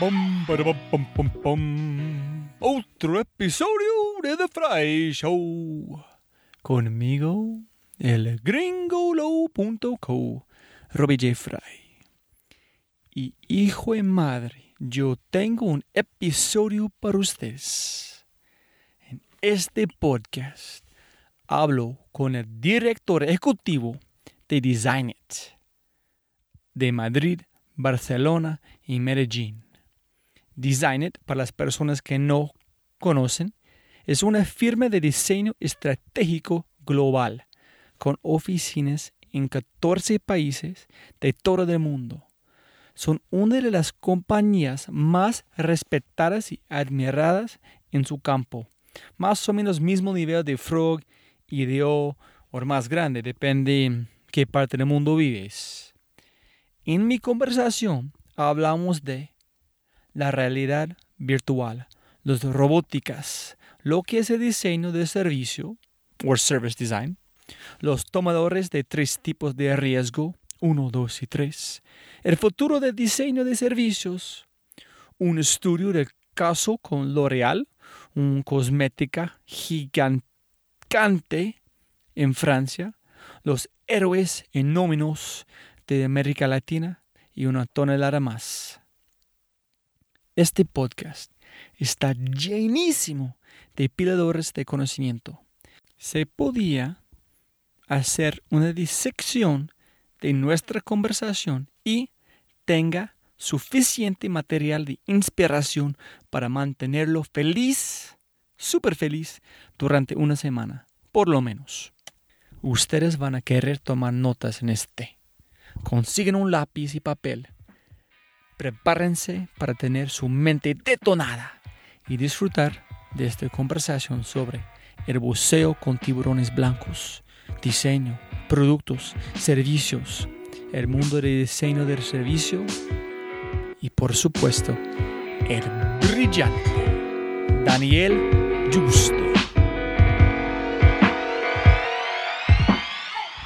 www.cabezarrota.com Otro episodio de The Fry Show. Conmigo, el gringolo.co, Robbie J. Fry. Y hijo de madre, yo tengo un episodio para ustedes. En este podcast hablo con el director ejecutivo de Design It de Madrid, Barcelona y Medellín. Design It, para las personas que no conocen, es una firma de diseño estratégico global con oficinas en 14 países de todo el mundo. Son una de las compañías más respetadas y admiradas en su campo. Más o menos mismo nivel de Frog, IDEO o más grande, depende qué parte del mundo vives. En mi conversación hablamos de la realidad virtual, las robóticas, lo que es el diseño de servicio o service design, los tomadores de tres tipos de riesgo, 1, 2 y 3, el futuro del diseño de servicios, un estudio del caso con L'Oréal, un cosmética gigante en Francia, los héroes enómenos de América Latina y una tonelada más. Este podcast está llenísimo de piladores de conocimiento. Se podía hacer una disección de nuestra conversación y tenga suficiente material de inspiración para mantenerlo feliz, súper feliz, durante una semana, por lo menos. Ustedes van a querer tomar notas en este. Consiguen un lápiz y papel prepárense para tener su mente detonada y disfrutar de esta conversación sobre el buceo con tiburones blancos, diseño, productos, servicios, el mundo del diseño del servicio y por supuesto el brillante Daniel Justo.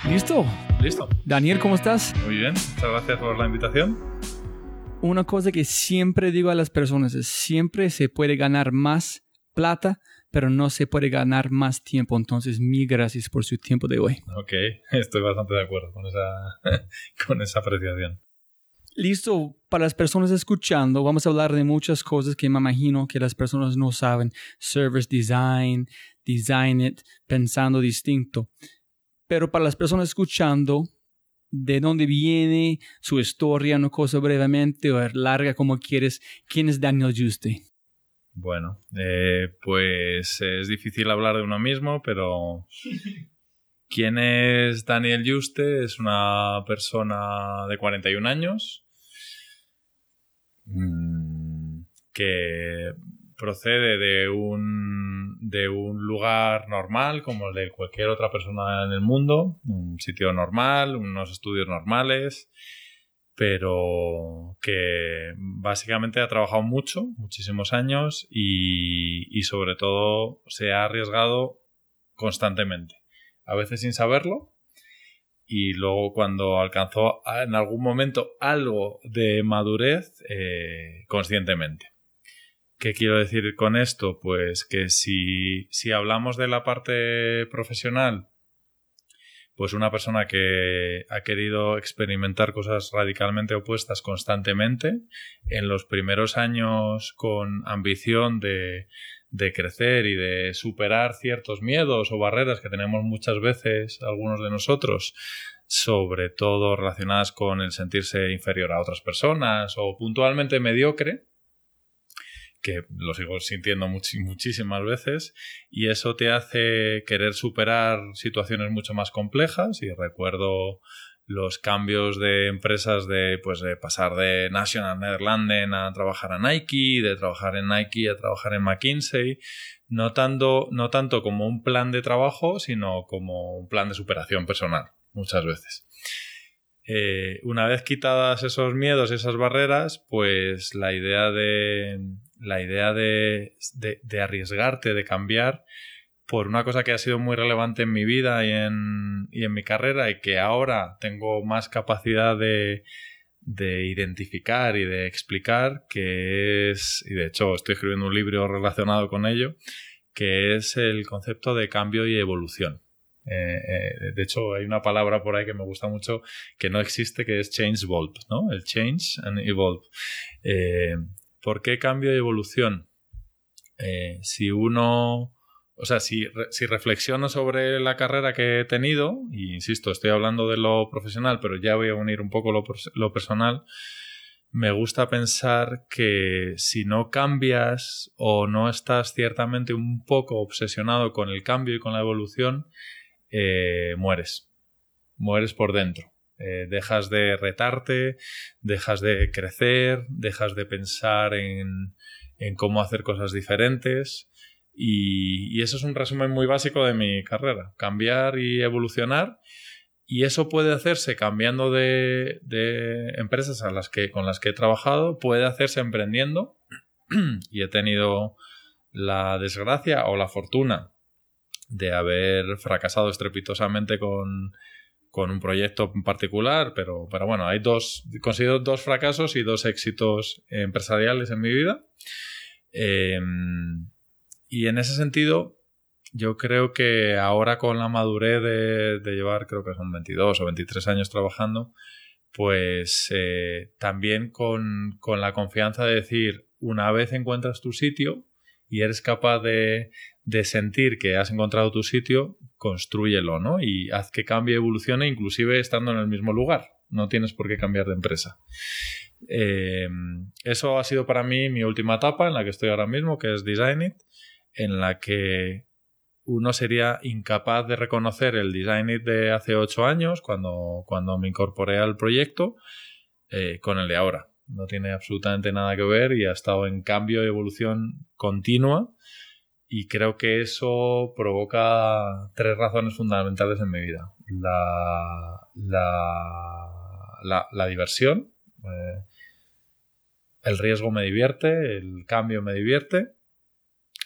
¿Listo? Listo. Daniel, ¿cómo estás? Muy bien, muchas gracias por la invitación una cosa que siempre digo a las personas es siempre se puede ganar más plata, pero no se puede ganar más tiempo. Entonces, mil gracias por su tiempo de hoy. Ok, estoy bastante de acuerdo con esa, con esa apreciación. Listo, para las personas escuchando, vamos a hablar de muchas cosas que me imagino que las personas no saben. Service design, design it, pensando distinto. Pero para las personas escuchando, de dónde viene su historia, una cosa brevemente o larga como quieres. ¿Quién es Daniel Juste? Bueno, eh, pues es difícil hablar de uno mismo, pero ¿quién es Daniel Juste? Es una persona de 41 años mm, que procede de un, de un lugar normal como el de cualquier otra persona en el mundo, un sitio normal, unos estudios normales, pero que básicamente ha trabajado mucho, muchísimos años y, sobre todo se ha arriesgado constantemente, a veces sin saberlo, y luego cuando alcanzó en algún momento algo de madurez eh, conscientemente. ¿Qué quiero decir con esto? Pues que si, si hablamos de la parte profesional, pues una persona que ha querido experimentar cosas radicalmente opuestas constantemente, en los primeros años con ambición de, de crecer y de superar ciertos miedos o barreras que tenemos muchas veces algunos de nosotros, sobre todo relacionadas con el sentirse inferior a otras personas o puntualmente mediocre, que lo sigo sintiendo muchísimas veces, y eso te hace querer superar situaciones mucho más complejas. Y recuerdo los cambios de empresas de, pues, de pasar de National Netherlands a trabajar a Nike, de trabajar en Nike a trabajar en McKinsey, no tanto, no tanto como un plan de trabajo, sino como un plan de superación personal, muchas veces. Eh, una vez quitadas esos miedos, esas barreras, pues la idea de la idea de, de, arriesgarte, de cambiar, por una cosa que ha sido muy relevante en mi vida y en, y en mi carrera y que ahora tengo más capacidad de, de identificar y de explicar, que es, y de hecho estoy escribiendo un libro relacionado con ello, que es el concepto de cambio y evolución. Eh, eh, de hecho, hay una palabra por ahí que me gusta mucho que no existe, que es change evolve, ¿no? El change and evolve. Eh, ¿Por qué cambio y evolución? si uno, o sea, si, reflexiono sobre la carrera que he tenido, y insisto, estoy hablando de lo profesional, pero ya voy a unir un poco lo, lo personal, me gusta pensar que si no cambias o no estás ciertamente un poco obsesionado con el cambio y con la evolución, eh, mueres. Mueres por dentro. Eh, dejas de retarte, dejas de crecer, dejas de pensar en, cómo hacer cosas diferentes. Y, eso es un resumen muy básico de mi carrera. Cambiar y evolucionar. Y eso puede hacerse cambiando de, empresas a las que, con las que he trabajado, puede hacerse emprendiendo. y he tenido la desgracia o la fortuna de haber fracasado estrepitosamente con, un proyecto en particular, pero, pero bueno, hay dos, considero dos fracasos y dos éxitos empresariales en mi vida. Em, y en ese sentido, yo creo que ahora con la madurez de, llevar, creo que son 22 o 23 años trabajando, pues eh, también con, con la confianza de decir, una vez encuentras tu sitio y eres capaz de, de sentir que has encontrado tu sitio, construyelo, ¿no? Y haz que cambie, evolucione, inclusive estando en el mismo lugar. No tienes por qué cambiar de empresa. Eh, eso ha sido para mí mi última etapa en la que estoy ahora mismo, que es Design It, en la que uno sería incapaz de reconocer el Design It de hace ocho años, cuando, cuando me incorporé al proyecto, eh, con el de ahora. No tiene absolutamente nada que ver y ha estado en cambio y evolución continua y creo que eso provoca tres razones fundamentales en mi vida. La, la, diversión, eh, el riesgo me divierte, el cambio me divierte,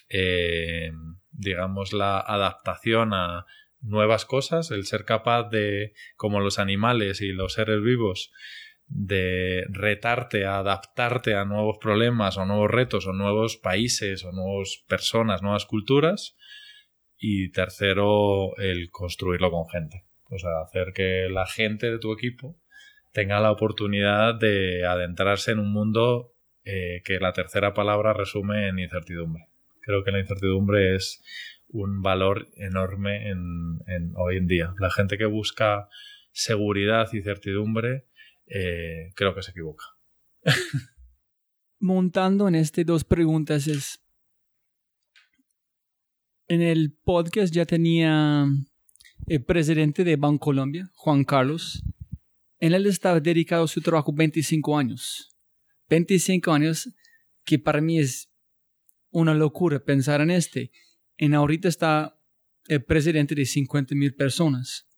eh, digamos la adaptación a nuevas cosas, el ser capaz de, como los animales y los seres vivos, de retarte a adaptarte a nuevos problemas o nuevos retos o nuevos países o nuevas personas, nuevas culturas. Y tercero, el construirlo con gente. O sea, hacer que la gente de tu equipo tenga la oportunidad de adentrarse en un mundo eh, que la tercera palabra resume en incertidumbre. Creo que la incertidumbre es un valor enorme en, en hoy en día. La gente que busca seguridad y certidumbre eh, creo que se equivoca. Montando en este dos preguntas es, en el podcast ya tenía el presidente de Colombia Juan Carlos. En él estaba dedicado su trabajo 25 años. 25 años que para mí es una locura pensar en este. En ahorita está el presidente de 50 mil personas.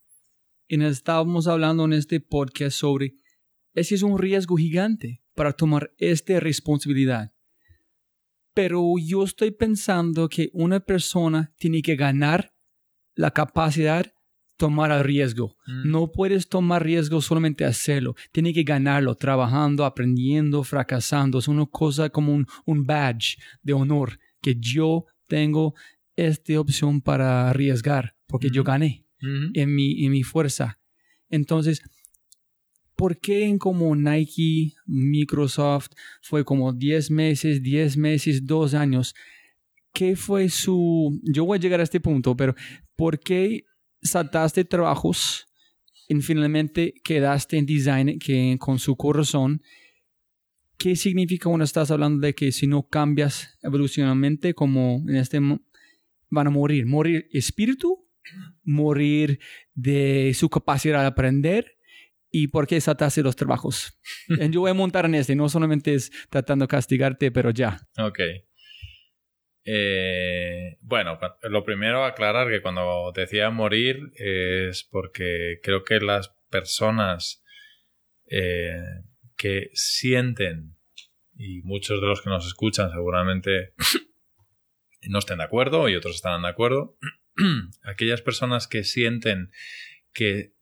Y estábamos hablando en este podcast sobre ese es un riesgo gigante para tomar esta responsabilidad. Pero yo estoy pensando que una persona tiene que ganar la capacidad tomar el riesgo. Mm. No puedes tomar riesgo solamente hacerlo. Tiene que ganarlo, trabajando, aprendiendo, fracasando. Es una cosa como un, un badge de honor que yo tengo esta opción para arriesgar porque yo mm. gané mm. en, mi, en mi fuerza. Entonces, ¿por qué en como Nike, Microsoft fue como 10 meses, 10 meses, 2 años? ¿Qué fue su... Yo voy a llegar a este punto, pero ¿por qué saltaste trabajos y finalmente quedaste en design que con su corazón? ¿Qué significa cuando estás hablando de que si no cambias evolucionalmente, como en este van a morir? ¿Morir espíritu? ¿Morir de su capacidad de aprender? ¿Y por qué saltaste los trabajos? Yo voy a montar en este, no solamente es tratando de castigarte, pero ya. Ok. Eh, bueno, lo primero aclarar que cuando decía morir es porque creo que las personas eh, que sienten, y muchos de los que nos escuchan seguramente no estén de acuerdo y otros estarán de acuerdo, aquellas personas que sienten que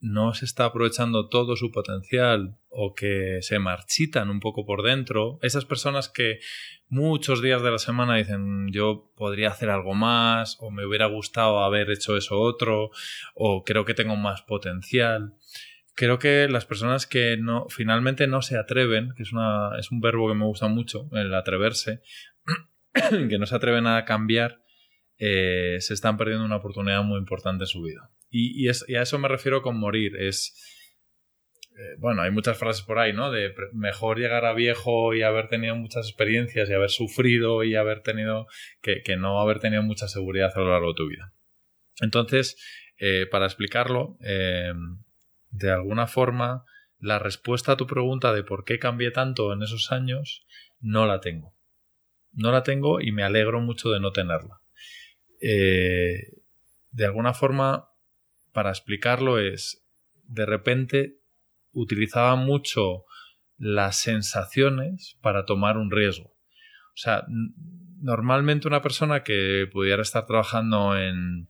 no se está aprovechando todo su potencial o que se marchitan un poco por dentro, esas personas que muchos días de la semana dicen yo podría hacer algo más o me hubiera gustado haber hecho eso otro o creo que tengo más potencial. Creo que las personas que no finalmente no se atreven, que es una es un verbo que me gusta mucho, el atreverse, que no se atreven a cambiar, eh, se están perdiendo una oportunidad muy importante en su vida. Y, a eso me refiero con morir. Es. Eh, bueno, hay muchas frases por ahí, ¿no? De mejor llegar a viejo y haber tenido muchas experiencias y haber sufrido y haber tenido. que, no haber tenido mucha seguridad a lo largo de tu vida. Entonces, eh, para explicarlo, eh, de alguna forma, la respuesta a tu pregunta de por qué cambié tanto en esos años, no la tengo. No la tengo y me alegro mucho de no tenerla. de alguna forma, para explicarlo es, de repente utilizaba mucho las sensaciones para tomar un riesgo. O sea, normalmente una persona que pudiera estar trabajando en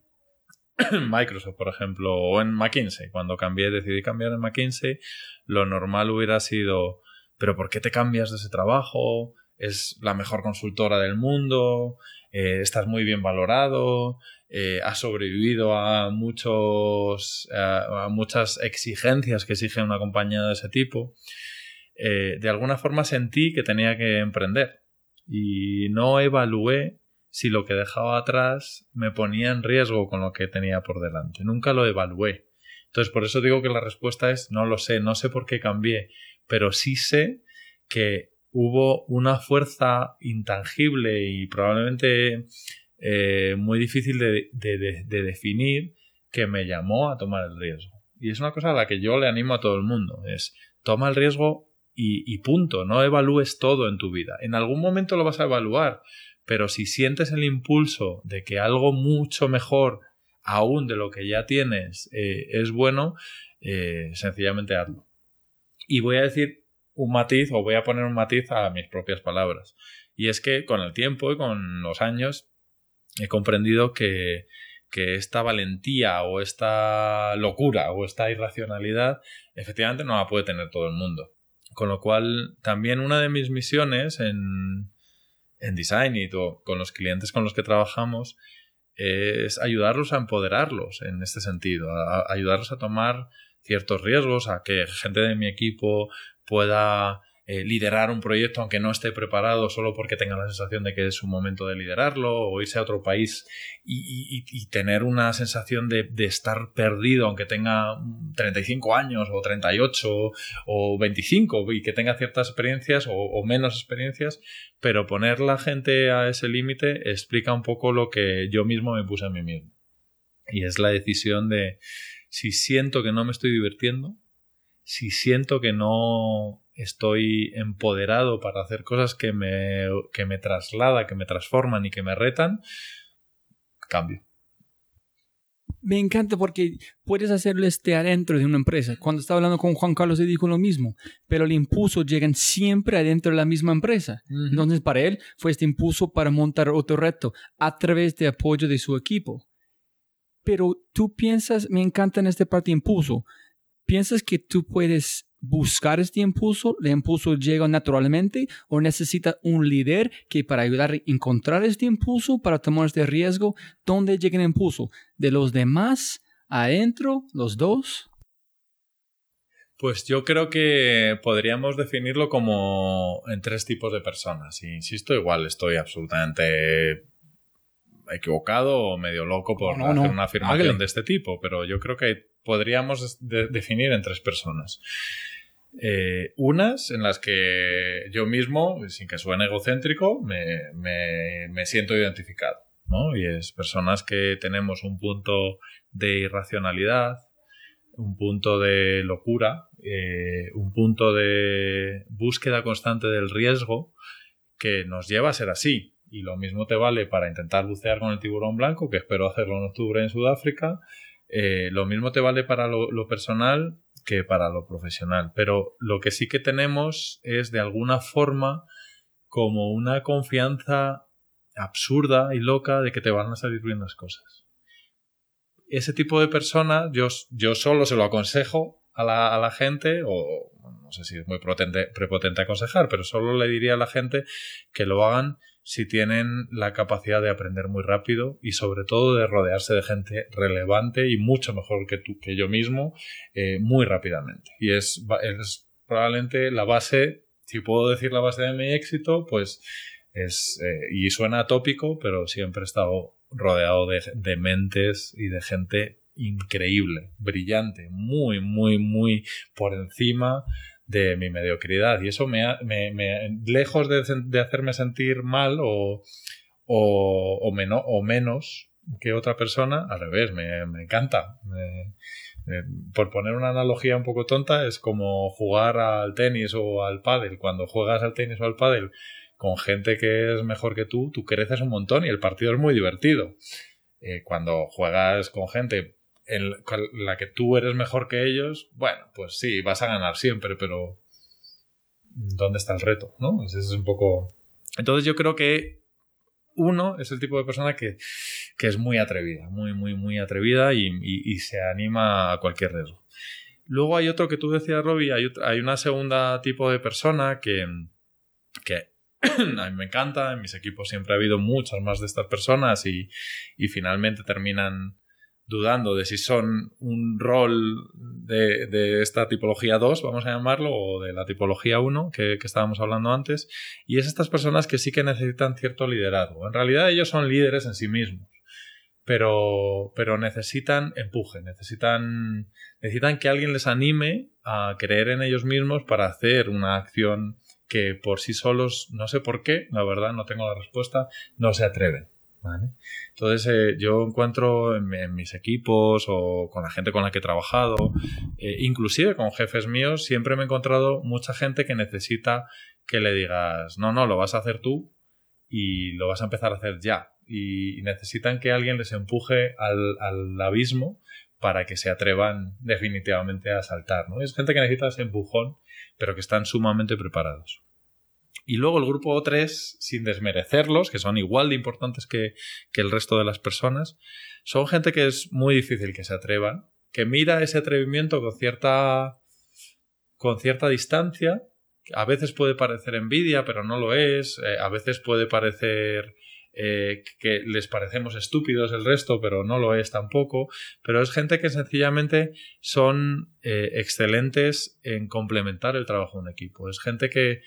Microsoft, por ejemplo, o en McKinsey, cuando cambié, decidí cambiar en McKinsey, lo normal hubiera sido, pero ¿por qué te cambias de ese trabajo? Es la mejor consultora del mundo, eh, estás muy bien valorado, eh, ha sobrevivido a muchos a muchas exigencias que exige una compañía de ese tipo eh, de alguna forma sentí que tenía que emprender. Y no evalué si lo que dejaba atrás me ponía en riesgo con lo que tenía por delante. Nunca lo evalué. Entonces por eso digo que la respuesta es no lo sé no sé por qué cambié pero sí sé que hubo una fuerza intangible y probablemente eh, muy difícil de, definir que me llamó a tomar el riesgo. Y es una cosa a la que yo le animo a todo el mundo. Es toma el riesgo y, punto. No evalúes todo en tu vida. En algún momento lo vas a evaluar, pero si sientes el impulso de que algo mucho mejor aún de lo que ya tienes eh, es bueno, eh, sencillamente hazlo. Y voy a decir un matiz o voy a poner un matiz a mis propias palabras. Y es que con el tiempo y con los años he comprendido que, esta valentía o esta locura o esta irracionalidad efectivamente no la puede tener todo el mundo. Con lo cual, también una de mis misiones en, en Design y con los clientes con los que trabajamos es ayudarlos a empoderarlos en este sentido, ayudarlos a tomar ciertos riesgos, a que gente de mi equipo pueda eh, liderar un proyecto aunque no esté preparado solo porque tenga la sensación de que es un momento de liderarlo o irse a otro país y, tener una sensación de, estar perdido aunque tenga 35 años o 38 o 25 y que tenga ciertas experiencias o, menos experiencias, pero poner la gente a ese límite explica un poco lo que yo mismo me puse a mí mismo. Y es la decisión de si siento que no me estoy divirtiendo, si siento que no estoy empoderado para hacer cosas que me, que me traslada, que me transforman y que me retan, cambio. Me encanta porque puedes hacerlo este adentro de una empresa. Cuando estaba hablando con Juan Carlos, le dijo lo mismo, pero el impulso llega siempre adentro de la misma empresa. Entonces, para él fue este impulso para montar otro reto a través de apoyo de su equipo. Pero tú piensas, me encanta en esta parte impulso, piensas que tú puedes buscar este impulso, el impulso llega naturalmente o necesita un líder que para ayudar a encontrar este impulso, para tomar este riesgo, ¿dónde llega el impulso? ¿De los demás? ¿Adentro? ¿Los dos? Pues yo creo que podríamos definirlo como en tres tipos de personas. insisto, igual estoy absolutamente equivocado o medio loco por hacer una afirmación de este tipo, pero yo creo que podríamos definir en tres personas. Eh, unas en las que yo mismo, sin que suene egocéntrico, me, me, siento identificado. ¿no? Y es personas que tenemos un punto de irracionalidad, un punto de locura, eh, un punto de búsqueda constante del riesgo que nos lleva a ser así. Y lo mismo te vale para intentar bucear con el tiburón blanco, que espero hacerlo en octubre en Sudáfrica. Eh, lo mismo te vale para lo, personal que para lo profesional. Pero lo que sí que tenemos es de alguna forma como una confianza absurda y loca de que te van a salir bien las cosas. Ese tipo de personas, yo, yo solo se lo aconsejo a la, a la gente, o no sé si es muy prepotente aconsejar, pero solo le diría a la gente que lo hagan si tienen la capacidad de aprender muy rápido y sobre todo de rodearse de gente relevante y mucho mejor que tú, que yo mismo, eh, muy rápidamente. Y es, es probablemente la base, si puedo decir la base de mi éxito, pues es, eh, y suena tópico, pero siempre he estado rodeado de, de mentes y de gente increíble, brillante, muy, muy, muy por encima de mi mediocridad. Y eso me, me, me lejos de, de, hacerme sentir mal o, o, o, o, menos que otra persona, al revés, me, me encanta. por poner una analogía un poco tonta, es como jugar al tenis o al pádel. Cuando juegas al tenis o al pádel con gente que es mejor que tú, tú creces un montón y el partido es muy divertido. Eh, cuando juegas con gente en la que tú eres mejor que ellos, bueno, pues sí, vas a ganar siempre, pero ¿dónde está el reto? ¿No? Es un poco... Entonces yo creo que uno es el tipo de persona que, que es muy atrevida, muy, muy, muy atrevida y, y, se anima a cualquier riesgo. Luego hay otro que tú decías, Robbie, hay, hay una segunda tipo de persona que, que a mí me encanta, en mis equipos siempre ha habido muchas más de estas personas y, y finalmente terminan dudando de si son un rol de, de, esta tipología 2, vamos a llamarlo, o de la tipología 1 que, que, estábamos hablando antes, y es estas personas que sí que necesitan cierto liderazgo. En realidad ellos son líderes en sí mismos, pero, pero necesitan empuje, necesitan, necesitan que alguien les anime a creer en ellos mismos para hacer una acción que por sí solos, no sé por qué, la verdad no tengo la respuesta, no se atreven. Entonces eh, yo encuentro en, mis equipos o con la gente con la que he trabajado, eh, inclusive con jefes míos, siempre me he encontrado mucha gente que necesita que le digas, no, no, lo vas a hacer tú y lo vas a empezar a hacer ya. Y, necesitan que alguien les empuje al, al, abismo para que se atrevan definitivamente a saltar. ¿no? Es gente que necesita ese empujón, pero que están sumamente preparados. Y luego el grupo 3, sin desmerecerlos, que son igual de importantes que, el resto de las personas, son gente que es muy difícil que se atrevan, que mira ese atrevimiento con cierta, con cierta distancia. A veces puede parecer envidia, pero no lo es. Eh, a veces puede parecer eh, que les parecemos estúpidos el resto, pero no lo es tampoco. Pero es gente que sencillamente son eh, excelentes en complementar el trabajo de un equipo. Es gente que,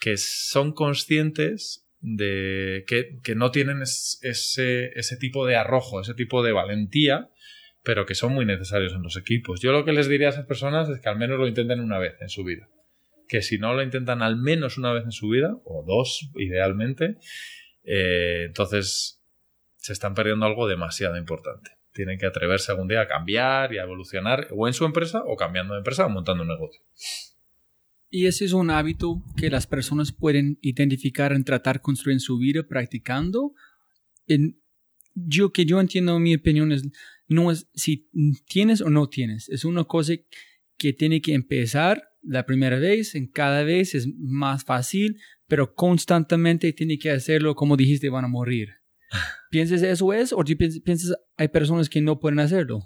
que son conscientes de que, no tienen ese, ese tipo de arrojo, ese tipo de valentía, pero que son muy necesarios en los equipos. Yo lo que les diría a esas personas es que al menos lo intenten una vez en su vida. Que si no lo intentan al menos una vez en su vida, o dos idealmente, eh, entonces se están perdiendo algo demasiado importante. Tienen que atreverse algún día a cambiar y a evolucionar, o en su empresa, o cambiando de empresa, o montando un negocio. Y ese es un hábito que las personas pueden identificar en tratar de construir en su vida practicando. En, yo que yo entiendo mi opinión es no es si tienes o no tienes, es una cosa que tiene que empezar la primera vez, en cada vez es más fácil, pero constantemente tiene que hacerlo como dijiste van a morir. ¿Piensas eso es o piensas hay personas que no pueden hacerlo?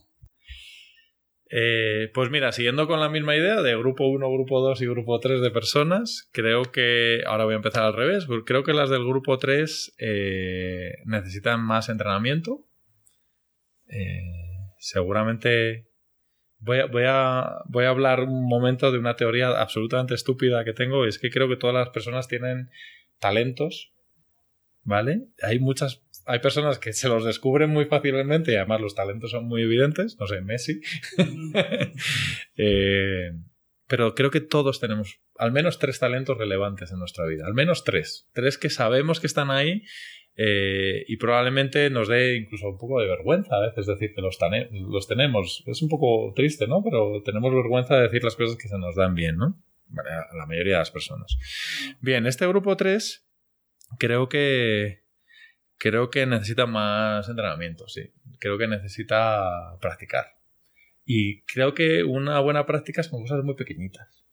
Eh, pues mira, siguiendo con la misma idea de grupo 1, grupo 2 y grupo 3 de personas, creo que, ahora voy a empezar al revés, creo que las del grupo 3 eh, necesitan más entrenamiento. Eh, seguramente voy a, voy, a, voy a hablar un momento de una teoría absolutamente estúpida que tengo, es que creo que todas las personas tienen talentos, ¿vale? Hay muchas hay personas que se los descubren muy fácilmente y además los talentos son muy evidentes, no sé, Messi. Eh, pero creo que todos tenemos al menos tres talentos relevantes en nuestra vida, al menos tres, tres que sabemos que están ahí eh, y probablemente nos dé incluso un poco de vergüenza a veces decir que los, los tenemos. Es un poco triste, ¿no? Pero tenemos vergüenza de decir las cosas que se nos dan bien, ¿no? a la mayoría de las personas. Bien, este grupo 3 creo que creo que necesita más entrenamiento, sí. Creo que necesita practicar. Y creo que una buena práctica es con cosas muy pequeñitas.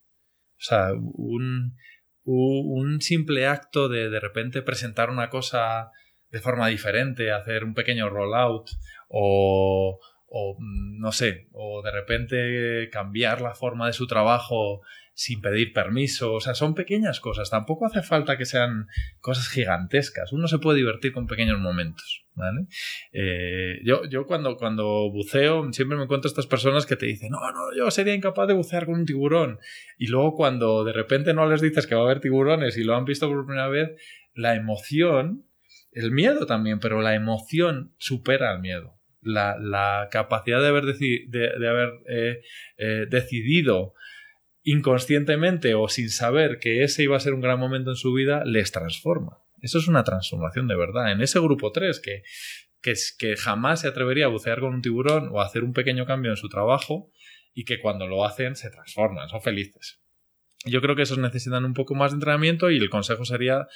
O sea, un, un simple acto de de repente presentar una cosa de forma diferente, hacer un pequeño rollout o, o no sé, o de repente cambiar la forma de su trabajo sin pedir permiso. O sea, son pequeñas cosas. Tampoco hace falta que sean cosas gigantescas. Uno se puede divertir con pequeños momentos. ¿vale? Eh, yo, yo cuando, cuando buceo siempre me encuentro estas personas que te dicen, no, no, yo sería incapaz de bucear con un tiburón. Y luego cuando de repente no les dices que va a haber tiburones y lo han visto por primera vez, la emoción, el miedo también, pero la emoción supera al miedo. La, capacidad de haber, de, haber eh, eh, decidido inconscientemente o sin saber que ese iba a ser un gran momento en su vida, les transforma. Eso es una transformación de verdad. En ese grupo 3 que, que, que jamás se atrevería a bucear con un tiburón o a hacer un pequeño cambio en su trabajo y que cuando lo hacen se transforman, son felices. Yo creo que esos necesitan un poco más de entrenamiento y el consejo sería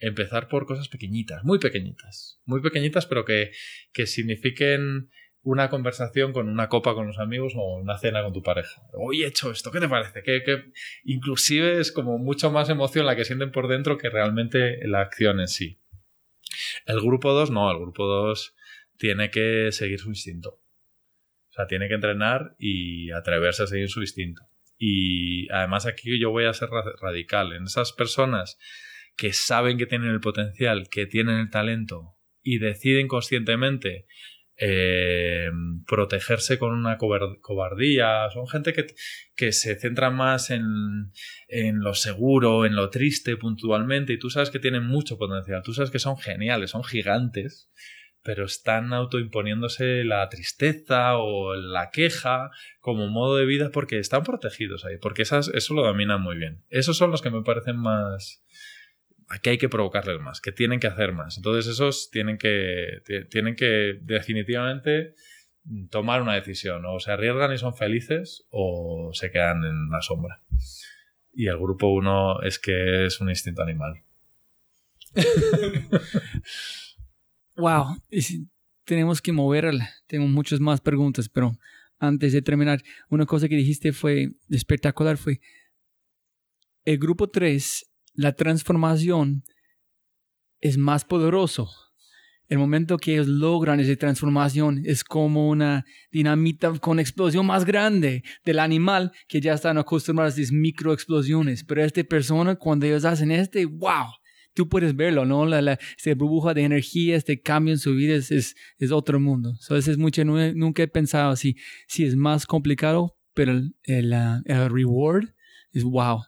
empezar por cosas pequeñitas, muy pequeñitas, muy pequeñitas, pero que, que signifiquen una conversación con una copa con los amigos o una cena con tu pareja. Hoy he hecho esto, ¿qué te parece? Que, inclusive es como mucho más emoción la que sienten por dentro que realmente la acción en sí. El grupo 2 no, el grupo 2 tiene que seguir su instinto. O sea, tiene que entrenar y atreverse a seguir su instinto. Y además aquí yo voy a ser radical. En esas personas que saben que tienen el potencial, que tienen el talento y deciden conscientemente eh, protegerse con una cobardía. Son gente que, que se centra más en, en, lo seguro, en lo triste puntualmente, y tú sabes que tienen mucho potencial, tú sabes que son geniales, son gigantes, pero están autoimponiéndose la tristeza o la queja como modo de vida porque están protegidos ahí, porque esas, eso lo dominan muy bien. Esos son los que me parecen más, que hay que provocarles más, que tienen que hacer más. Entonces esos tienen que, tienen que definitivamente tomar una decisión. O se arriesgan y son felices o se quedan en la sombra. Y el grupo uno es que es un instinto animal. wow. tenemos que moverla. Tengo muchas más preguntas, pero antes de terminar, una cosa que dijiste fue espectacular, fue el grupo 3 la transformación es más poderoso. El momento que ellos logran esa transformación es como una dinamita con explosión más grande del animal que ya están acostumbrados a esas microexplosiones. Pero esta persona, cuando ellos hacen este, wow, tú puedes verlo, ¿no? La, la burbuja de energía, este cambio en su vida es, es, otro mundo. Entonces es mucho, nunca he pensado si, si es más complicado, pero el, el, el reward es wow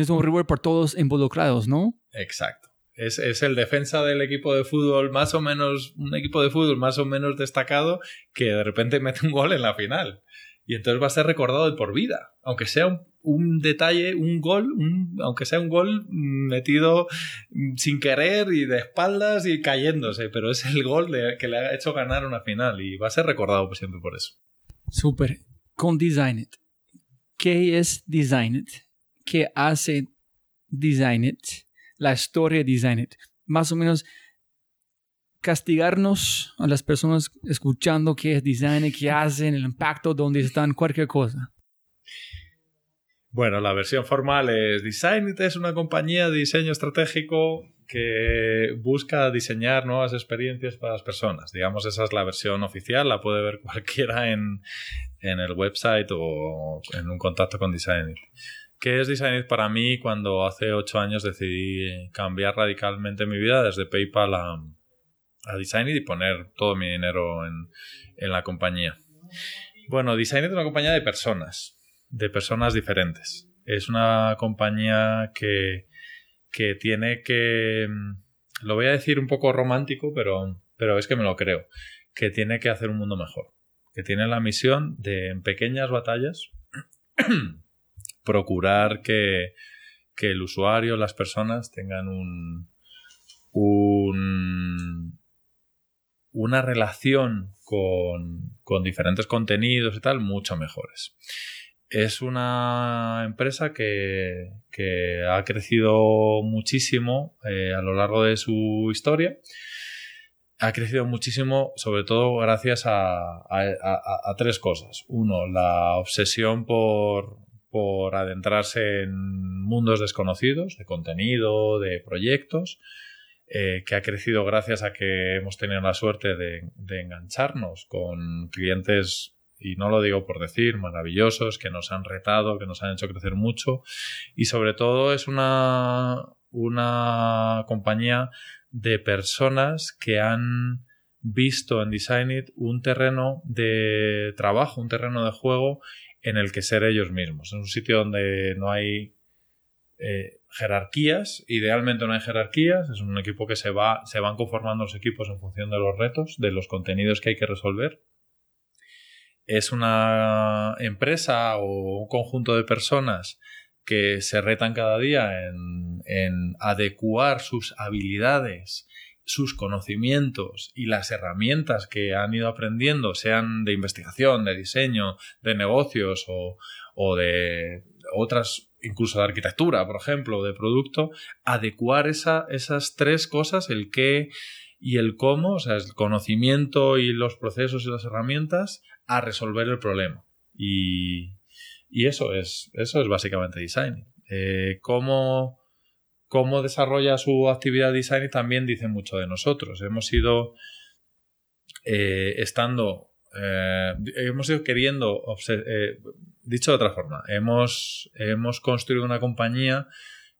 es un reward por todos involucrados, ¿no? Exacto. Es, el defensa del equipo de fútbol más o menos, un equipo de fútbol más o menos destacado que de repente mete un gol en la final. Y entonces va a ser recordado de por vida. Aunque sea un, detalle, un gol, aunque sea un gol metido sin querer y de espaldas y cayéndose, pero es el gol que le ha hecho ganar una final y va a ser recordado siempre por eso. Súper. Con Design It. ¿Qué es Design It? Que hace Design It, la historia de Design It. Más o menos castigarnos a las personas escuchando qué es Design It, qué hacen, el impacto, dónde están, cualquier cosa. Bueno, la versión formal es Design It es una compañía de diseño estratégico que busca diseñar nuevas experiencias para las personas. Digamos, esa es la versión oficial, la puede ver cualquiera en, en el website o en un contacto con Design It. ¿Qué es Design para mí cuando hace ocho años decidí cambiar radicalmente mi vida desde PayPal a, a Design y poner todo mi dinero en, la compañía? Bueno, Design es una compañía de personas, de personas diferentes. Es una compañía que, que tiene que, lo voy a decir un poco romántico, pero, pero es que me lo creo, que tiene que hacer un mundo mejor, que tiene la misión de en pequeñas batallas procurar que, el usuario, las personas tengan un, un, una relación con, con diferentes contenidos y tal mucho mejores es una empresa que, que ha crecido muchísimo eh, a lo largo de su historia. Ha crecido muchísimo, sobre todo gracias a, a, tres cosas. Uno, la obsesión por, por adentrarse en mundos desconocidos, de contenido, de proyectos, eh, que ha crecido gracias a que hemos tenido la suerte de, engancharnos con clientes y no lo digo por decir, maravillosos, que nos han retado, que nos han hecho crecer mucho. Y sobre todo es una, una compañía de personas que han visto en Designit un terreno de trabajo, un terreno de juego en el que ser ellos mismos. Es un sitio donde no hay eh, jerarquías, idealmente no hay jerarquías, es un equipo que se va, se van conformando los equipos en función de los retos, de los contenidos que hay que resolver es una empresa o un conjunto de personas que se retan cada día en, en, adecuar sus habilidades, sus conocimientos y las herramientas que han ido aprendiendo, sean de investigación, de diseño, de negocios o, o de otras, incluso de arquitectura, por ejemplo, de producto, adecuar esa, esas tres cosas, el qué y el cómo, o sea, el conocimiento y los procesos y las herramientas, a resolver el problema. Y, eso, es, eso es básicamente design. Eh, cómo, cómo, desarrolla su actividad design también dice mucho de nosotros. Hemos ido eh, estando, eh, hemos ido queriendo, dicho de otra forma, hemos, hemos construido una compañía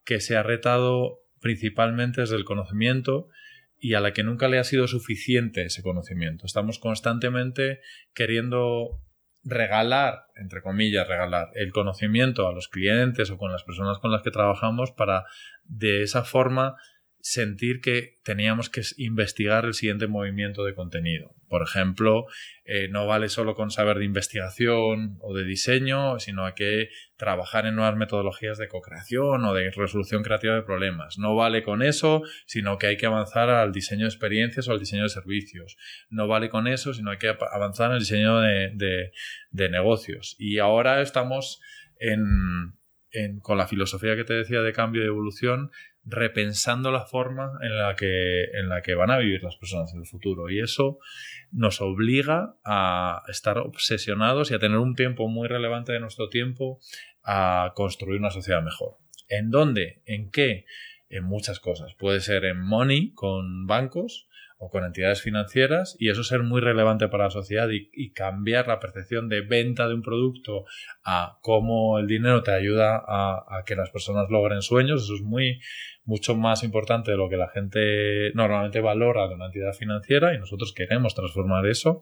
que se ha retado principalmente desde el conocimiento y a la que nunca le ha sido suficiente ese conocimiento. Estamos constantemente queriendo regalar, entre comillas, regalar el conocimiento a los clientes o con las personas con las que trabajamos para de esa forma sentir que teníamos que investigar el siguiente movimiento de contenido. Por ejemplo, eh, no vale solo con saber de investigación o de diseño, sino hay que trabajar en nuevas metodologías de co-creación o de resolución creativa de problemas. No vale con eso, sino que hay que avanzar al diseño de experiencias o al diseño de servicios. No vale con eso, sino hay que avanzar en el diseño de, negocios. Y ahora estamos con la filosofía que te decía de cambio y evolución, repensando la forma en la que, en la que van a vivir las personas en el futuro. Y eso nos obliga a estar obsesionados y a tener un tiempo muy relevante de nuestro tiempo a construir una sociedad mejor. ¿En dónde? ¿En qué? En muchas cosas. Puede ser en money con bancos, o con entidades financieras y eso ser muy relevante para la sociedad y, cambiar la percepción de venta de un producto a cómo el dinero te ayuda a, a, que las personas logren sueños, eso es muy mucho más importante de lo que la gente normalmente valora de una entidad financiera y nosotros queremos transformar eso,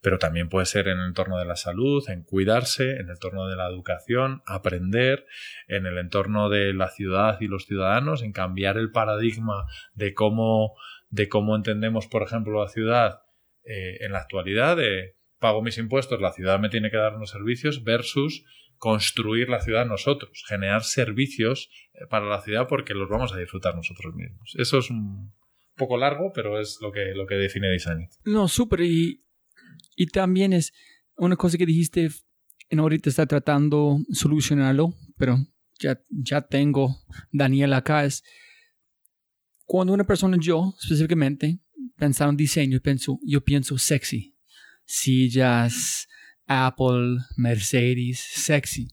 pero también puede ser en el entorno de la salud, en cuidarse, en el entorno de la educación, aprender, en el entorno de la ciudad y los ciudadanos, en cambiar el paradigma de cómo de cómo entendemos, por ejemplo, la ciudad eh, en la actualidad, de pago mis impuestos, la ciudad me tiene que dar unos servicios, versus construir la ciudad nosotros, generar servicios eh, para la ciudad porque los vamos a disfrutar nosotros mismos. Eso es un poco largo, pero es lo que, lo que define Design. No, súper. Y, y también es una cosa que dijiste, en ahorita está tratando solucionarlo, pero ya, ya tengo Daniel acá, es cuando una persona, yo específicamente, pensaba en diseño, pienso, yo pienso sexy. Sillas, Apple, Mercedes, sexy.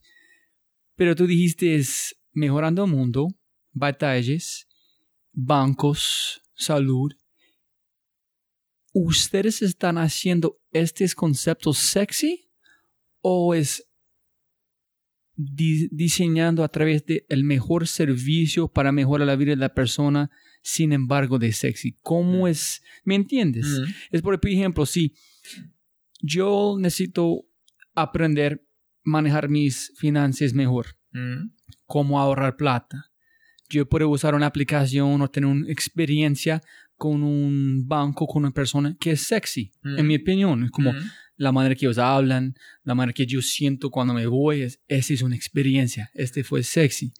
Pero tú dijiste es mejorando el mundo, batallas, bancos, salud. ¿Ustedes están haciendo estos conceptos sexy o es diseñando a través del el mejor servicio para mejorar la vida de la persona sin embargo de sexy. ¿Cómo mm. es? ¿Me entiendes? Mm. Es por ejemplo, si yo necesito aprender manejar mis finanzas mejor, mm. cómo ahorrar plata. Yo puedo usar una aplicación o tener una experiencia con un banco, con una persona que es sexy, en mi opinión. Es como la manera que ellos hablan, la manera que yo siento cuando me voy, es, esa es una experiencia, este fue sexy.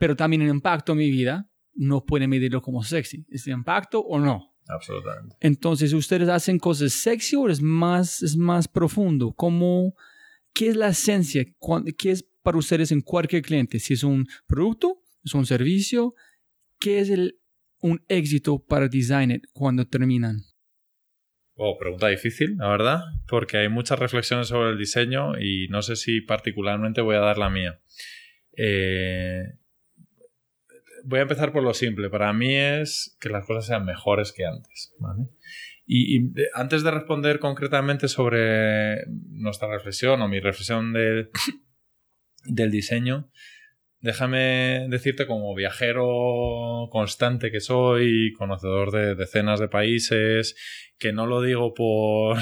Pero también el impacto en mi vida no puede medirlo como sexy. ¿Es de impacto o no? Absolutamente. Entonces, ¿ustedes hacen cosas sexy o es más, es más profundo? ¿Cómo, ¿Qué es la esencia? ¿Qué es para ustedes en cualquier cliente? Si es un producto, es un servicio, ¿qué es el, un éxito para Design cuando terminan? Oh, pregunta difícil, la verdad, porque hay muchas reflexiones sobre el diseño y no sé si particularmente voy a dar la mía. Eh, voy a empezar por lo simple. Para mí es que las cosas sean mejores que antes. Y, antes de responder concretamente sobre nuestra reflexión o mi reflexión del diseño, déjame decirte como viajero constante que soy, conocedor de decenas de países, que no lo digo por,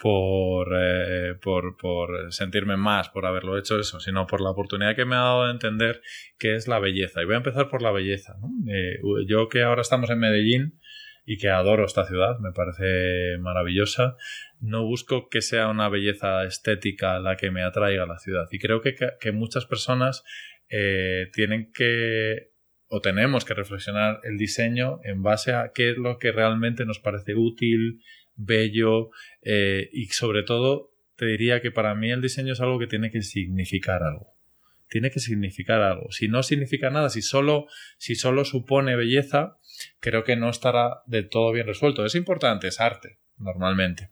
por, eh, por, por, sentirme más por haberlo hecho eso, sino por la oportunidad que me ha dado de entender qué es la belleza. Y voy a empezar por la belleza. Eh, yo que ahora estamos en Medellín y que adoro esta ciudad, me parece maravillosa, no busco que sea una belleza estética la que me atraiga a la ciudad. Y creo que, que muchas personas eh, tienen que o tenemos que reflexionar el diseño en base a qué es lo que realmente nos parece útil, bello eh, y sobre todo te diría que para mí el diseño es algo que tiene que significar algo. Tiene que significar algo. Si no significa nada, si solo, si solo supone belleza, creo que no estará del todo bien resuelto. Es importante, es arte, normalmente.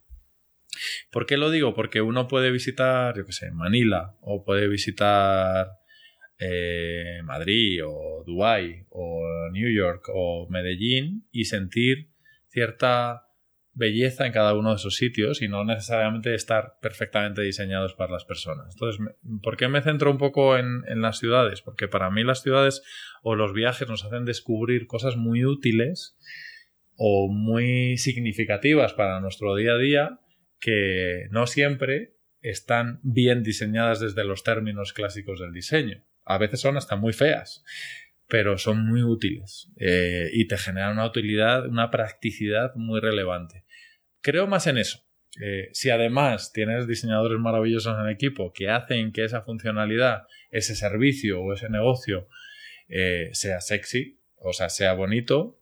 ¿Por qué lo digo? Porque uno puede visitar, yo qué sé, Manila o puede visitar eh, Madrid o Dubái o New York o Medellín y sentir cierta belleza en cada uno de esos sitios y no necesariamente estar perfectamente diseñados para las personas. Entonces, ¿por qué me centro un poco en, las ciudades? Porque para mí las ciudades o los viajes nos hacen descubrir cosas muy útiles o muy significativas para nuestro día a día que no siempre están bien diseñadas desde los términos clásicos del diseño a veces son hasta muy feas, pero son muy útiles eh, y te generan una utilidad, una practicidad muy relevante. Creo más en eso. Eh, si además tienes diseñadores maravillosos en el equipo que hacen que esa funcionalidad, ese servicio o ese negocio eh, sea sexy, o sea, sea bonito,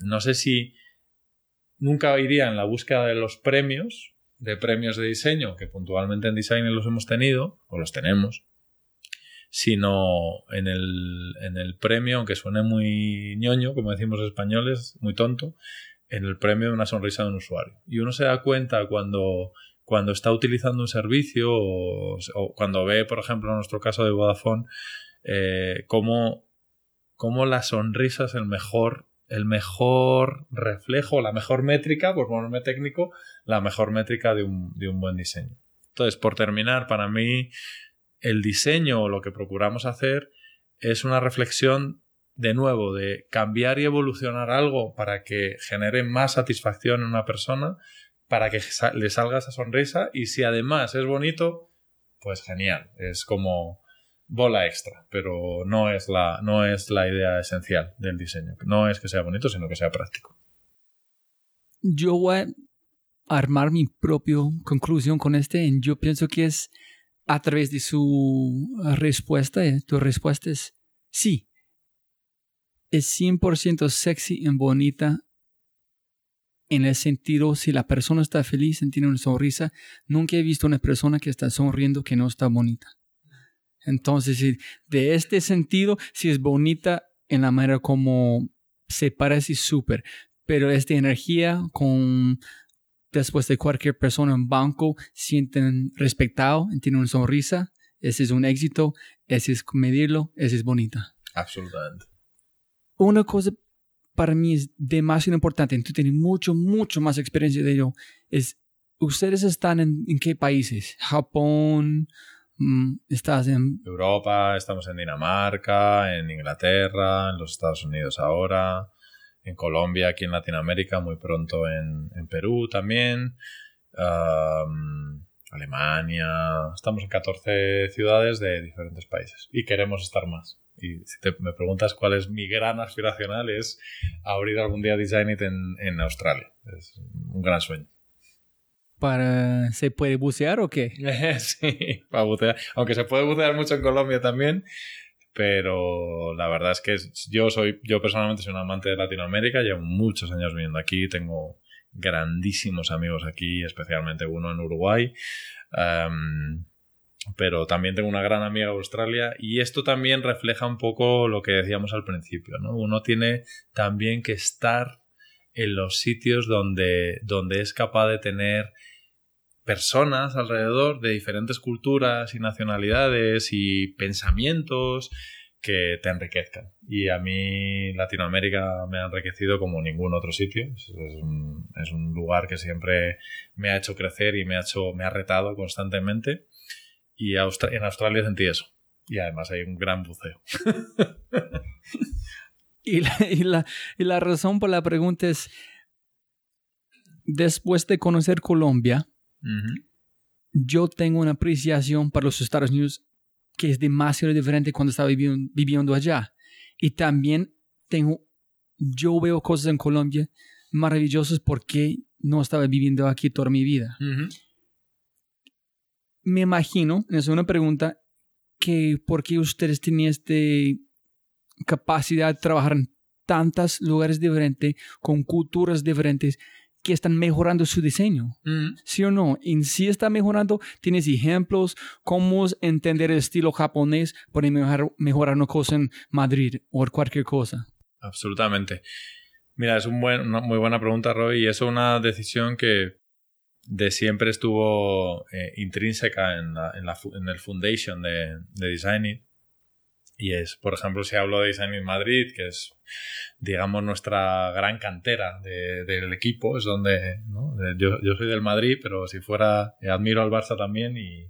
no sé si nunca iría en la búsqueda de los premios, de premios de diseño, que puntualmente en design los hemos tenido, o los tenemos, sino en el, en el premio, aunque suene muy ñoño, como decimos españoles, muy tonto, en el premio de una sonrisa de un usuario. Y uno se da cuenta cuando, cuando está utilizando un servicio o, cuando ve, por ejemplo, en nuestro caso de Vodafone, eh, cómo, cómo la sonrisa es el mejor el mejor reflejo, la mejor métrica, por ponerme técnico, la mejor métrica de un, de un buen diseño. Entonces, por terminar, para mí el diseño o lo que procuramos hacer es una reflexión de nuevo de cambiar y evolucionar algo para que genere más satisfacción en una persona, para que le salga esa sonrisa y si además es bonito, pues genial, es como bola extra, pero no es la, no es la idea esencial del diseño, no es que sea bonito, sino que sea práctico. Yo voy a armar mi propia conclusión con este, yo pienso que es a través de su respuesta, eh, tu respuesta es sí. Es 100% sexy y bonita en el sentido, si la persona está feliz, tiene una sonrisa, nunca he visto una persona que está sonriendo que no está bonita. Entonces, de este sentido, si es bonita en la manera como se parece súper, pero esta energía con después de cualquier persona en banco sienten respetado, tienen una sonrisa, ese es un éxito, ese es medirlo, ese es bonita. Absolutamente. Una cosa para mí es demasiado importante, tú tienes mucho, mucho más experiencia de ello, es, ¿ustedes están en, qué países? Japón, mm, estás en... Europa, estamos en Dinamarca, en Inglaterra, en los Estados Unidos ahora en Colombia, aquí en Latinoamérica, muy pronto en, Perú también, Alemania, estamos en 14 ciudades de diferentes países y queremos estar más. Y si me preguntas cuál es mi gran aspiracional es abrir algún día Design It en, en Australia. Es un gran sueño. Para, ¿Se puede bucear o qué? sí, para bucear. Aunque se puede bucear mucho en Colombia también, pero la verdad es que yo soy, yo personalmente soy un amante de Latinoamérica, llevo muchos años viviendo aquí, tengo grandísimos amigos aquí, especialmente uno en Uruguay. Em, pero también tengo una gran amiga de Australia y esto también refleja un poco lo que decíamos al principio, ¿no? Uno tiene también que estar en los sitios donde, donde es capaz de tener personas alrededor de diferentes culturas y nacionalidades y pensamientos que te enriquezcan. Y a mí Latinoamérica me ha enriquecido como ningún otro sitio. Es un, es un lugar que siempre me ha hecho crecer y me ha, hecho, me ha retado constantemente. Y en Australia sentí eso. Y además hay un gran buceo. y, la, y, la, razón por la pregunta es, después de conocer Colombia, yo tengo una apreciación para los Estados Unidos que es demasiado diferente cuando estaba viviendo, viviendo allá. Y también tengo, yo veo cosas en Colombia maravillosas porque no estaba viviendo aquí toda mi vida me imagino, es una pregunta, que por qué ustedes tenían esta capacidad de trabajar en tantos lugares diferentes, con culturas diferentes, que están mejorando su diseño. Mm. ¿Sí o no? En sí está mejorando. ¿Tienes ejemplos? ¿Cómo entender el estilo japonés para mejorar, mejorar una cosa en Madrid o cualquier cosa? Absolutamente. Mira, es un buen, una muy buena pregunta, Roy, y es una decisión que de siempre estuvo eh, intrínseca en, la, en, la, en, el foundation de, de Design It. Y es, por ejemplo, si hablo de Design It Madrid, que es, digamos, nuestra gran cantera de, del equipo, es donde, yo, yo, soy del Madrid, pero si fuera, admiro al Barça también y,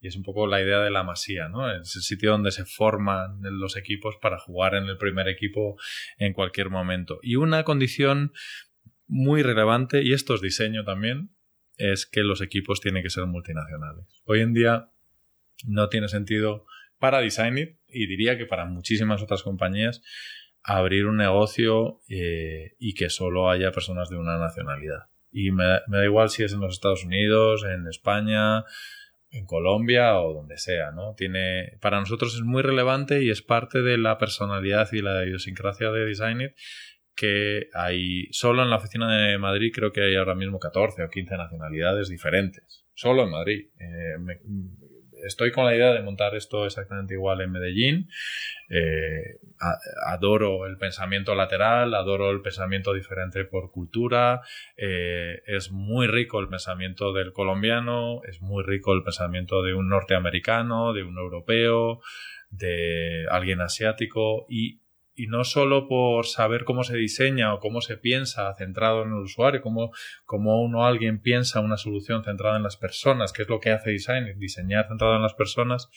y, es un poco la idea de la masía, ¿no? Es el sitio donde se forman los equipos para jugar en el primer equipo en cualquier momento. Y una condición muy relevante, y esto es diseño también, es que los equipos tienen que ser multinacionales. Hoy en día no tiene sentido para Designit y diría que para muchísimas otras compañías abrir un negocio eh, y que solo haya personas de una nacionalidad. Y me, da igual si es en los Estados Unidos, en España, en Colombia o donde sea, ¿no? Tiene, para nosotros es muy relevante y es parte de la personalidad y la idiosincrasia de Designit que hay, solo en la oficina de Madrid creo que hay ahora mismo 14 o 15 nacionalidades diferentes. Solo en Madrid. Eh, estoy con la idea de montar esto exactamente igual en Medellín. Eh, adoro el pensamiento lateral, adoro el pensamiento diferente por cultura. Eh, es muy rico el pensamiento del colombiano, es muy rico el pensamiento de un norteamericano, de un europeo, de alguien asiático y y no solo por saber cómo se diseña o cómo se piensa centrado en el usuario, cómo, cómo uno alguien piensa una solución centrada en las personas, que es lo que hace design, diseñar centrado en las personas,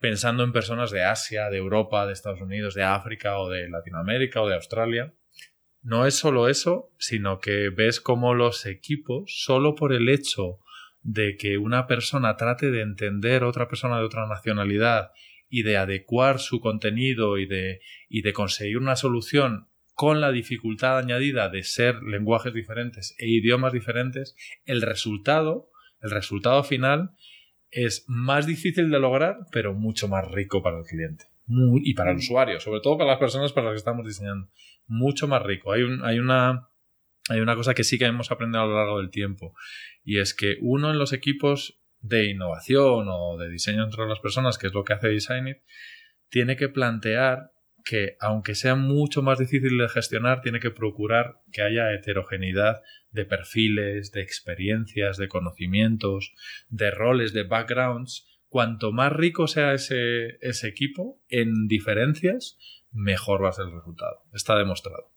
pensando en personas de Asia, de Europa, de Estados Unidos, de África o de Latinoamérica o de Australia. No es solo eso, sino que ves cómo los equipos, solo por el hecho de que una persona trate de entender otra persona de otra nacionalidad y de adecuar su contenido y de, y de conseguir una solución con la dificultad añadida de ser lenguajes diferentes e idiomas diferentes, el resultado, el resultado final es más difícil de lograr, pero mucho más rico para el cliente. y para el usuario, sobre todo para las personas para las que estamos diseñando. Mucho más rico. Hay, un, hay, una, hay una cosa que sí que hemos aprendido a lo largo del tiempo. Y es que uno en los equipos de innovación o de diseño entre las personas, que es lo que hace Designit, tiene que plantear que, aunque sea mucho más difícil de gestionar, tiene que procurar que haya heterogeneidad de perfiles, de experiencias, de conocimientos, de roles, de backgrounds. Cuanto más rico sea ese, ese equipo en diferencias, mejor va a ser el resultado. Está demostrado.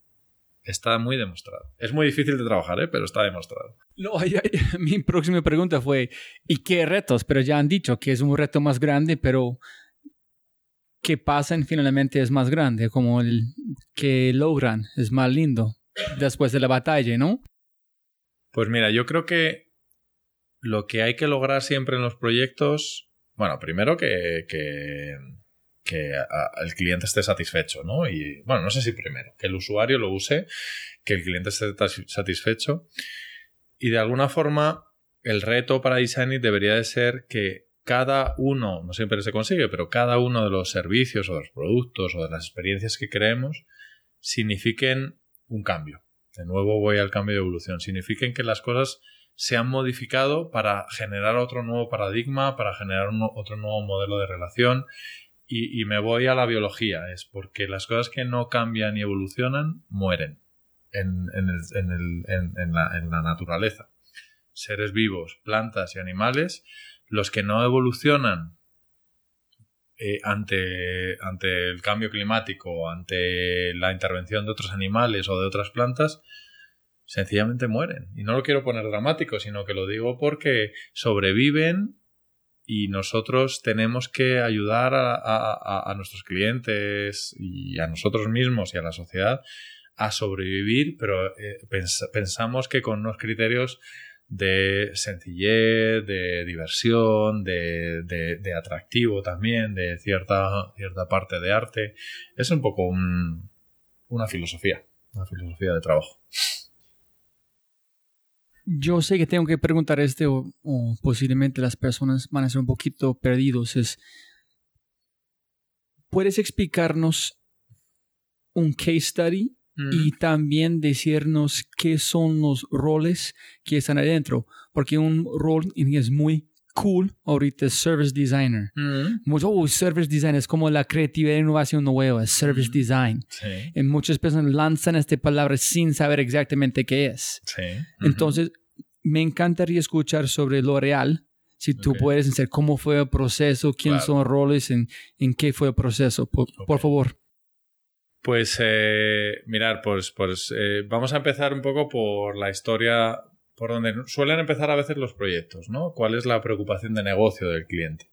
Está muy demostrado. Es muy difícil de trabajar, ¿eh? pero está demostrado. No, mi próxima pregunta fue, ¿y qué retos? Pero ya han dicho que es un reto más grande, pero ¿qué pasa finalmente es más grande? Como el que logran es más lindo después de la batalla, ¿no? Pues mira, yo creo que lo que hay que lograr siempre en los proyectos, bueno, primero que, que que el cliente esté satisfecho, ¿no? Y bueno, no sé si primero, que el usuario lo use, que el cliente esté satisfecho. Y de alguna forma, el reto para Designit debería de ser que cada uno, no siempre se consigue, pero cada uno de los servicios o de los productos o de las experiencias que creemos signifiquen un cambio. De nuevo voy al cambio de evolución. Signifiquen que las cosas se han modificado para generar otro nuevo paradigma, para generar otro nuevo modelo de relación. Y, me voy a la biología, es porque las cosas que no cambian y evolucionan mueren en, en la naturaleza. Seres vivos, plantas y animales los que no evolucionan eh, ante el cambio climático, ante la intervención de otros animales o de otras plantas, sencillamente mueren. Y no lo quiero poner dramático, sino que lo digo porque sobreviven y nosotros tenemos que ayudar a, nuestros clientes y a nosotros mismos y a la sociedad a sobrevivir, pero eh, pensamos que con unos criterios de sencillez, de diversión, de, de, atractivo también, de cierta, cierta parte de arte. Es un poco una filosofía, una filosofía de trabajo. Yo sé que tengo que preguntar este o, posiblemente las personas van a ser un poquito perdidos. Es, ¿Puedes explicarnos un case study y también decirnos qué son los roles que están adentro, porque un rol es muy cool ahorita es service designer. Mucho, oh, service design es como la creatividad e innovación nueva, es service design. Y muchas personas lanzan esta palabra sin saber exactamente qué es. Entonces, me encantaría escuchar sobre L'Oreal. Si tú puedes decir cómo fue el proceso, quiénes son los roles, en, en qué fue el proceso, por favor. Pues eh, mirar, pues, pues eh, vamos a empezar un poco por la historia, por donde suelen empezar a veces los proyectos, ¿no? ¿Cuál es la preocupación de negocio del cliente?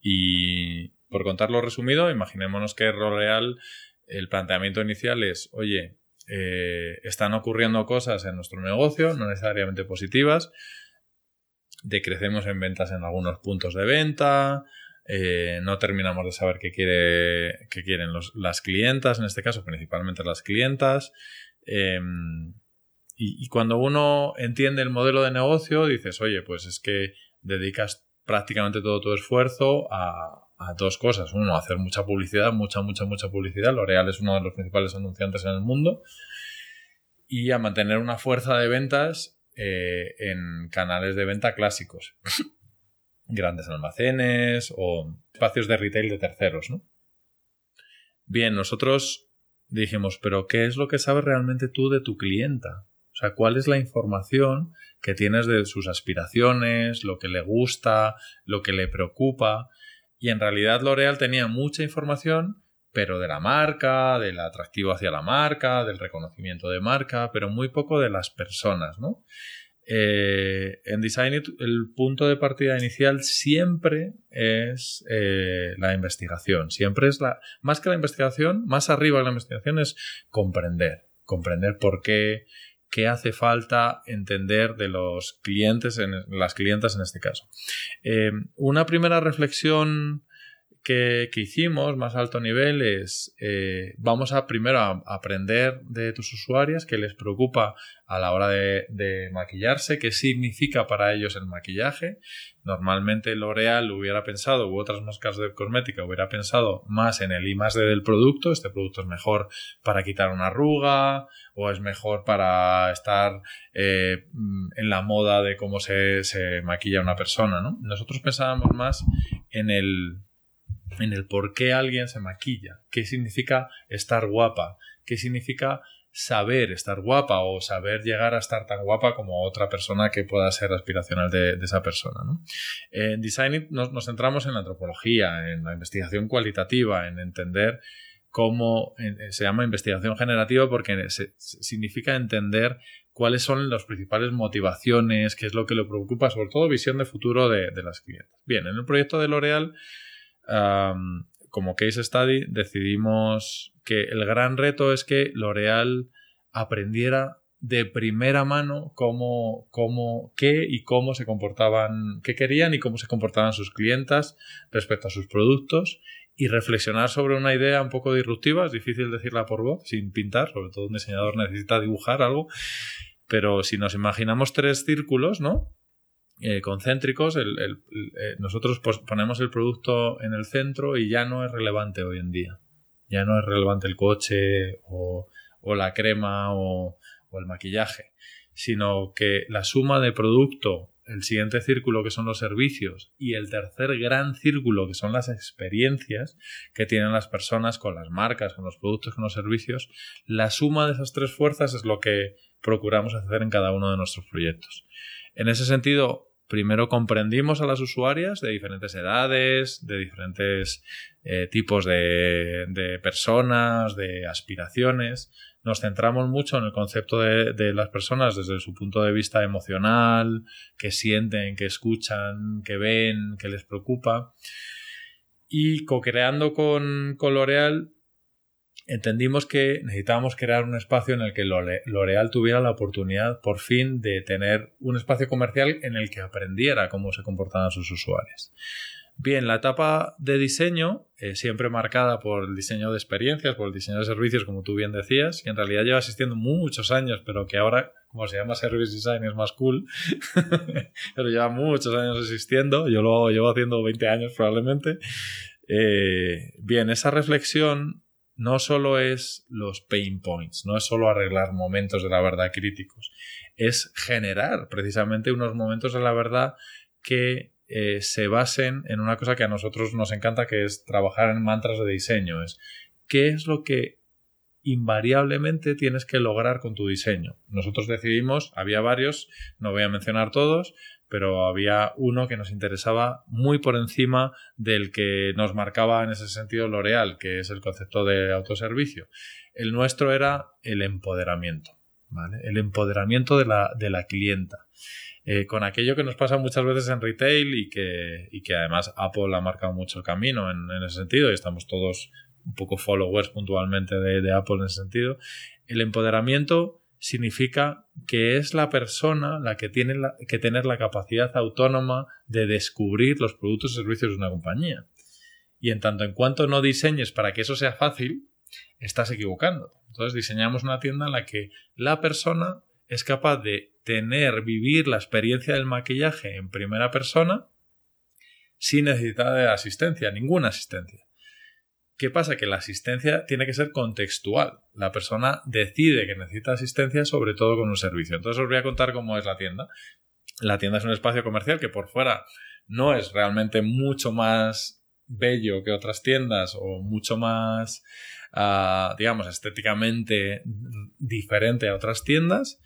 Y por contarlo resumido, imaginémonos que L'Oreal, el planteamiento inicial es, oye, eh, están ocurriendo cosas en nuestro negocio, no necesariamente positivas, decrecemos en ventas en algunos puntos de venta, eh, no terminamos de saber qué, quiere, qué quieren las clientas, en este caso principalmente las clientas. Em, y, cuando uno entiende el modelo de negocio, dices, oye, pues es que dedicas prácticamente todo tu esfuerzo a, dos cosas. Uno, hacer mucha publicidad, mucha, mucha, mucha publicidad. L'Oreal es uno de los principales anunciantes en el mundo. Y a mantener una fuerza de ventas eh, en canales de venta clásicos grandes almacenes o espacios de retail de terceros, ¿no? Bien, nosotros dijimos, pero ¿qué es lo que sabes realmente tú de tu clienta? Sea, ¿cuál es la información que tienes de sus aspiraciones, lo que le gusta, lo que le preocupa? Y en realidad L'Oreal tenía mucha información, pero de la marca, del atractivo hacia la marca, del reconocimiento de marca, pero muy poco de las personas, ¿no? Eh, en Design el punto de partida inicial siempre es eh, la investigación. Siempre es la. Más que la investigación, más arriba de la investigación es comprender. Comprender por qué, qué hace falta entender de los clientes, en, las clientas en este caso. Eh, una primera reflexión que, hicimos más alto nivel es eh, vamos a primero a aprender de tus usuarias qué les preocupa a la hora de, maquillarse, qué significa para ellos el maquillaje. Normalmente L'Oreal hubiera pensado, u otras marcas de cosmética hubiera pensado más en el I más del producto. Este producto es mejor para quitar una arruga o es mejor para estar eh, en la moda de cómo se, se maquilla una persona. ¿no? Nosotros pensábamos más en el en el por qué alguien se maquilla, qué significa estar guapa, qué significa saber estar guapa o saber llegar a estar tan guapa como otra persona que pueda ser aspiracional de, esa persona. En Design nos, centramos en la antropología, en la investigación cualitativa, en entender cómo se llama investigación generativa porque significa entender cuáles son las principales motivaciones, qué es lo que le preocupa, sobre todo visión de futuro de, de las clientes. Bien, en el proyecto de L'Oreal como case study decidimos que el gran reto es que L'Oreal aprendiera de primera mano cómo, cómo, qué y cómo se comportaban, qué querían y cómo se comportaban sus clientas respecto a sus productos y reflexionar sobre una idea un poco disruptiva, es difícil decirla por voz, sin pintar, sobre todo un diseñador necesita dibujar algo, pero si nos imaginamos tres círculos, ¿no? Eh, concéntricos, eh, nosotros ponemos el producto en el centro y ya no es relevante hoy en día. Ya no es relevante el coche o, la crema o el maquillaje, sino que la suma de producto, el siguiente círculo que son los servicios y el tercer gran círculo que son las experiencias que tienen las personas con las marcas, con los productos, con los servicios, la suma de esas tres fuerzas es lo que procuramos hacer en cada uno de nuestros proyectos. En ese sentido, primero comprendimos a las usuarias de diferentes edades, de diferentes eh, tipos de, personas, de aspiraciones. Nos centramos mucho en el concepto de, las personas desde su punto de vista emocional, que sienten, que escuchan, que ven, que les preocupa. Y co-creando con, con L'Oreal entendimos que necesitábamos crear un espacio en el que L'Oreal tuviera la oportunidad por fin de tener un espacio comercial en el que aprendiera cómo se comportaban sus usuarios. Bien, la etapa de diseño, eh, siempre marcada por el diseño de experiencias, por el diseño de servicios, como tú bien decías, y en realidad lleva existiendo muchos años, pero que ahora, como se llama Service Design, es más cool, pero lleva muchos años existiendo, yo lo llevo haciendo 20 años probablemente. Eh, bien, esa reflexión no solo es los pain points, no es solo arreglar momentos de la verdad críticos, es generar precisamente unos momentos de la verdad que eh, se basen en una cosa que a nosotros nos encanta, que es trabajar en mantras de diseño. Es qué es lo que invariablemente tienes que lograr con tu diseño. Nosotros decidimos, había varios, no voy a mencionar todos, pero había uno que nos interesaba muy por encima del que nos marcaba en ese sentido L'Oreal, que es el concepto de autoservicio. El nuestro era el empoderamiento, ¿vale? El empoderamiento de la, de la clienta. Eh, con aquello que nos pasa muchas veces en retail y que, y que además Apple ha marcado mucho el camino en, ese sentido y estamos todos un poco followers puntualmente de, de Apple en ese sentido. El empoderamiento significa que es la persona la que tiene que tener la capacidad autónoma de descubrir los productos y servicios de una compañía. Y en tanto en cuanto no diseñes para que eso sea fácil, estás equivocando. Entonces diseñamos una tienda en la que la persona es capaz de tener, vivir la experiencia del maquillaje en primera persona sin necesidad de asistencia, ninguna asistencia. ¿Qué pasa? Que la asistencia tiene que ser contextual. La persona decide que necesita asistencia, sobre todo con un servicio. Entonces os voy a contar cómo es la tienda. La tienda es un espacio comercial que por fuera no es realmente mucho más bello que otras tiendas o mucho más, ah, digamos, estéticamente diferente a otras tiendas,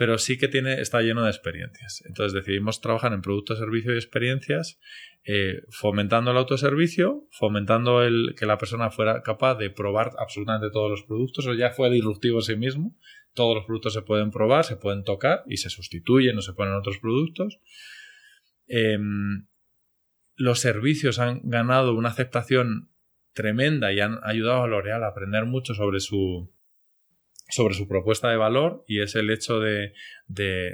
pero sí que tiene, está lleno de experiencias. Entonces decidimos trabajar en productos, servicios y experiencias eh, fomentando el autoservicio, fomentando el que la persona fuera capaz de probar absolutamente todos los productos, o ya fue disruptivo en sí mismo. Todos los productos se pueden probar, se pueden tocar y se sustituyen o se ponen otros productos. Em, los servicios han ganado una aceptación tremenda y han ayudado a L'Oreal a aprender mucho sobre su, sobre su propuesta de valor y es el hecho de,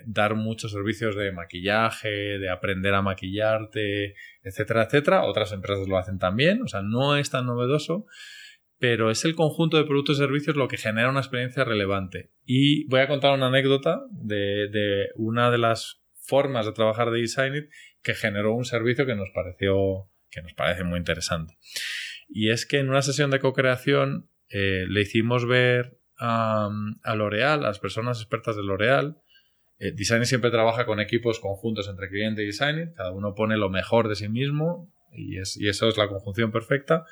dar muchos servicios de maquillaje, de aprender a maquillarte, etcétera, etcétera. Otras empresas lo hacen también, o sea, no es tan novedoso, pero es el conjunto de productos y servicios lo que genera una experiencia relevante. Y voy a contar una anécdota de, una de las formas de trabajar de Designit que generó un servicio que nos pareció que nos parece muy interesante. Y es que en una sesión de co-creación eh, le hicimos ver a, L'Oreal, a las personas expertas de L'Oreal. Eh, siempre trabaja con equipos conjuntos entre cliente y designer, cada uno pone lo mejor de sí mismo y, es, y eso es la conjunción perfecta.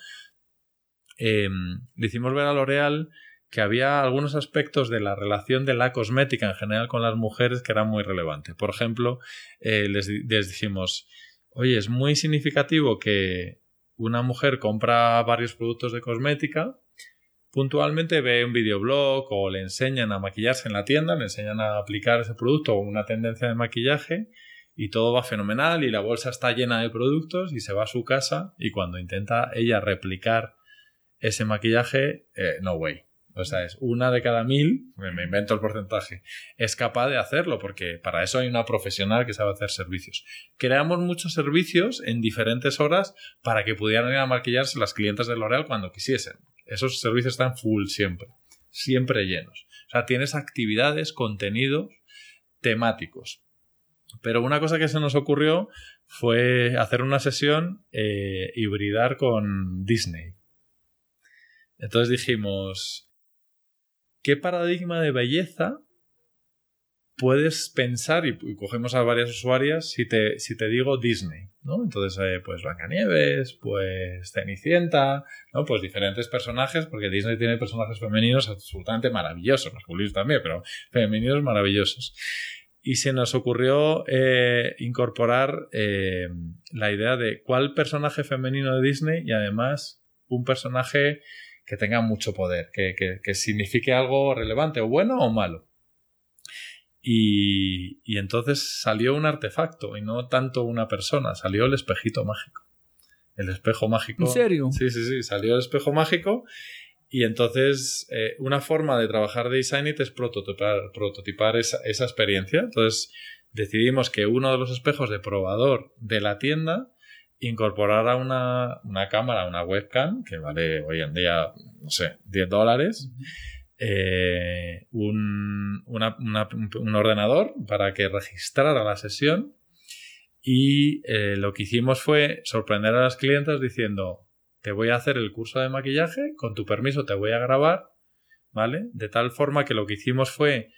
Em, le hicimos ver a L'Oreal que había algunos aspectos de la relación de la cosmética en general con las mujeres que eran muy relevantes. Por ejemplo, eh, les, les dijimos, oye, es muy significativo que una mujer compra varios productos de cosmética puntualmente ve un videoblog o le enseñan a maquillarse en la tienda, le enseñan a aplicar ese producto o una tendencia de maquillaje y todo va fenomenal y la bolsa está llena de productos y se va a su casa y cuando intenta ella replicar ese maquillaje, eh, no way. O sea, es una de cada mil, me invento el porcentaje, es capaz de hacerlo porque para eso hay una profesional que sabe hacer servicios. Creamos muchos servicios en diferentes horas para que pudieran ir a maquillarse las clientes de L'Oreal cuando quisiesen esos servicios están full siempre, siempre llenos. O sea, tienes actividades, contenidos temáticos. Pero una cosa que se nos ocurrió fue hacer una sesión eh, hibridar con Disney. Entonces dijimos, ¿qué paradigma de belleza puedes pensar, y, cogemos a varias usuarias, si te, si te digo Disney, ¿no? Entonces, eh, pues Blancanieves, pues Cenicienta, ¿no? Pues diferentes personajes, porque Disney tiene personajes femeninos absolutamente maravillosos, masculinos también, pero femeninos maravillosos. Y se nos ocurrió eh, incorporar eh, la idea de cuál personaje femenino de Disney y además un personaje que tenga mucho poder, que, que signifique algo relevante, o bueno o malo. Y, y, entonces salió un artefacto y no tanto una persona, salió el espejito mágico. El espejo mágico. ¿En serio? Sí, sí, sí, salió el espejo mágico. Y entonces eh, una forma de trabajar de Designit es prototipar, prototipar esa, esa, experiencia. Entonces decidimos que uno de los espejos de probador de la tienda incorporara una, una cámara, una webcam, que vale hoy en día, no sé, 10 dólares. Eh, un, un, ordenador para que registrara la sesión y eh, lo que hicimos fue sorprender a las clientes diciendo te voy a hacer el curso de maquillaje, con tu permiso te voy a grabar, ¿vale? De tal forma que lo que hicimos fue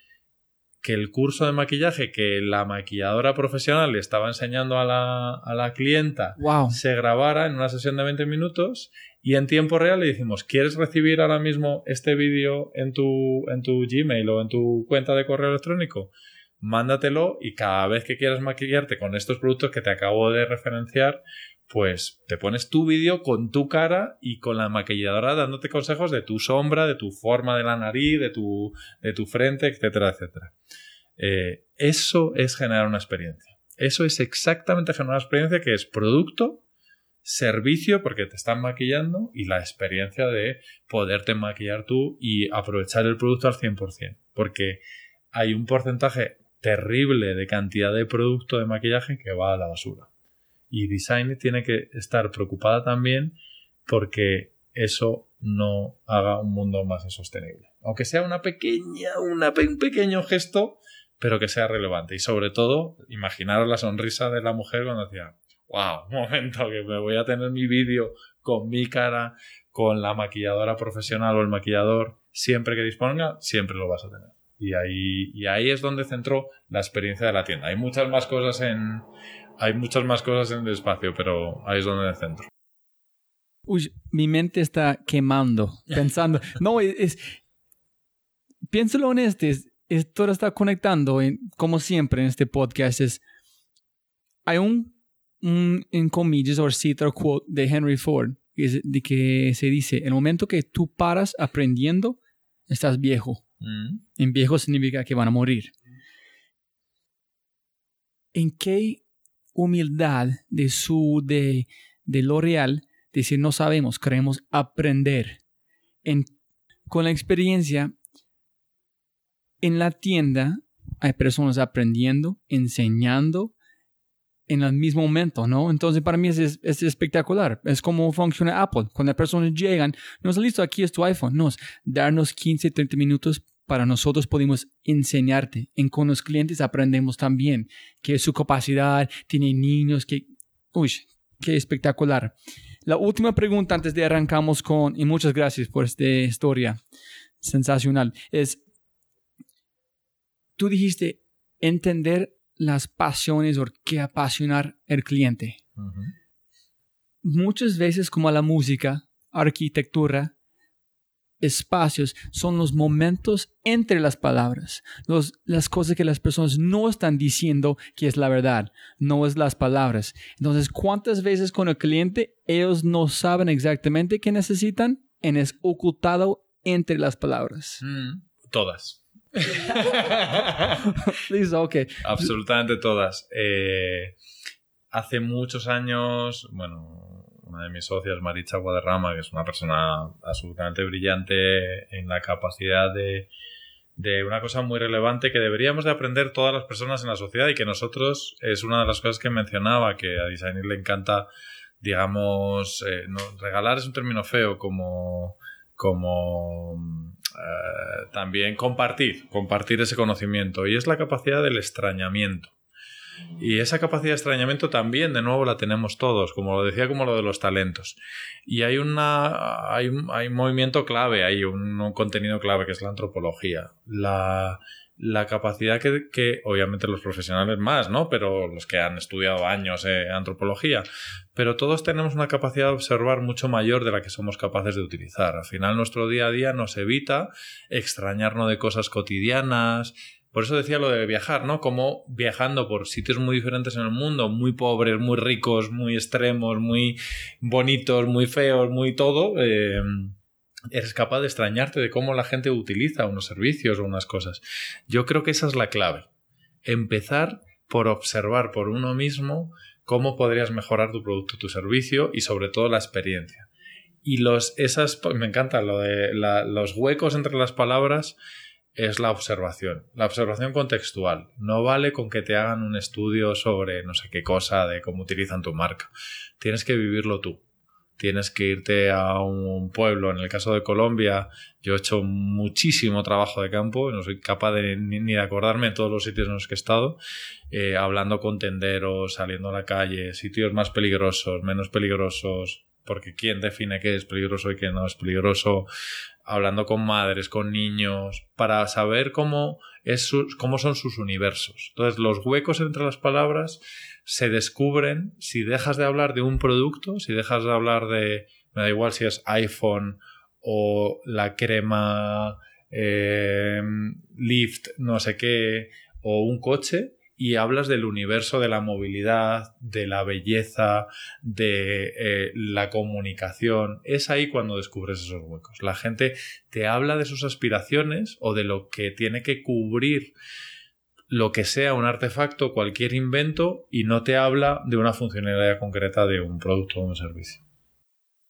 que el curso de maquillaje que la maquilladora profesional le estaba enseñando a la, a la clienta se grabara en una sesión de 20 minutos y en tiempo real le decimos, ¿quieres recibir ahora mismo este vídeo en tu, en tu Gmail o en tu cuenta de correo electrónico? Mándatelo y cada vez que quieras maquillarte con estos productos que te acabo de referenciar, pues te pones tu vídeo con tu cara y con la maquilladora dándote consejos de tu sombra, de tu forma de la nariz, de tu, de tu frente, etcétera, etcétera. Eh, eso es generar una experiencia. Eso es exactamente generar una experiencia que es producto servicio porque te están maquillando y la experiencia de poderte maquillar tú y aprovechar el producto al 100%. Porque hay un porcentaje terrible de cantidad de producto de maquillaje que va a la basura. Y Design tiene que estar preocupada también porque eso no haga un mundo más sostenible. Aunque sea una pequeña, una, un pequeño gesto, pero que sea relevante. Y sobre todo, imaginar la sonrisa de la mujer cuando decía, wow, un momento que me voy a tener mi vídeo con mi cara, con la maquilladora profesional o el maquillador, siempre que disponga, siempre lo vas a tener. Y ahí, y ahí es donde centró la experiencia de la tienda. Hay muchas más cosas en, hay muchas más cosas en el espacio, pero ahí es donde centro. Uy, mi mente está quemando, pensando. no, es, piénsalo en este, es, todo está conectando, como siempre en este podcast, es, hay un en comillas o cita quote de Henry Ford, de que se dice, el momento que tú paras aprendiendo, estás viejo. Mm. En viejo significa que van a morir. ¿En qué humildad de su, de, de L'Oreal, decir no sabemos, queremos aprender? En, con la experiencia, en la tienda hay personas aprendiendo, enseñando, en el mismo momento, ¿no? Entonces para mí es, es, espectacular. Es como funciona Apple. Cuando las personas llegan, no es listo, aquí es tu iPhone. No, es darnos 15, 30 minutos para nosotros podemos enseñarte. En con los clientes aprendemos también que su capacidad, tiene niños, que... Uy, qué espectacular. La última pregunta antes de arrancamos con, y muchas gracias por esta historia sensacional, es, tú dijiste entender las pasiones o qué apasionar el cliente. Muchas veces como la música, arquitectura, espacios son los momentos entre las palabras, los, las cosas que las personas no están diciendo que es la verdad, no es las palabras. Entonces, ¿cuántas veces con el cliente ellos no saben exactamente qué necesitan en es ocultado entre las palabras? Mm, todas. Listo, ok. Absolutamente todas. Eh, hace muchos años, bueno, una de mis socias, Maritza Guadarrama, que es una persona absolutamente brillante en la capacidad de, de una cosa muy relevante que deberíamos de aprender todas las personas en la sociedad y que nosotros es una de las cosas que mencionaba, que a Designer le encanta, digamos, eh, no, regalar es un término feo, como, como eh, también compartir, compartir ese conocimiento y es la capacidad del extrañamiento. Y esa capacidad de extrañamiento también, de nuevo, la tenemos todos, como lo decía, como lo de los talentos. Y hay, una, hay, hay un movimiento clave, hay un, un contenido clave que es la antropología. La, la capacidad que, que, obviamente los profesionales más, ¿no? Pero los que han estudiado años eh, antropología, pero todos tenemos una capacidad de observar mucho mayor de la que somos capaces de utilizar. Al final nuestro día a día nos evita extrañarnos de cosas cotidianas. Por eso decía lo de viajar, ¿no? Como viajando por sitios muy diferentes en el mundo, muy pobres, muy ricos, muy extremos, muy bonitos, muy feos, muy todo. Eh, eres capaz de extrañarte de cómo la gente utiliza unos servicios o unas cosas. Yo creo que esa es la clave. Empezar por observar por uno mismo cómo podrías mejorar tu producto, tu servicio y sobre todo la experiencia. Y los, esas, me encanta lo de los huecos entre las palabras es la observación, la observación contextual. No vale con que te hagan un estudio sobre no sé qué cosa de cómo utilizan tu marca. Tienes que vivirlo tú tienes que irte a un pueblo. En el caso de Colombia, yo he hecho muchísimo trabajo de campo, no soy capaz de, ni, de acordarme de todos los sitios en los que he estado, eh, hablando con tenderos, saliendo a la calle, sitios más peligrosos, menos peligrosos, porque quién define qué es peligroso y qué no es peligroso, hablando con madres, con niños, para saber cómo, es cómo son sus universos. Entonces, los huecos entre las palabras se descubren si dejas de hablar de un producto, si dejas de hablar de, me da igual si es iPhone o la crema eh, Lift, no sé qué, o un coche, y hablas del universo de la movilidad, de la belleza, de eh, la comunicación. Es ahí cuando descubres esos huecos. La gente te habla de sus aspiraciones o de lo que tiene que cubrir lo que sea un artefacto, cualquier invento, y no te habla de una funcionalidad concreta de un producto o un servicio.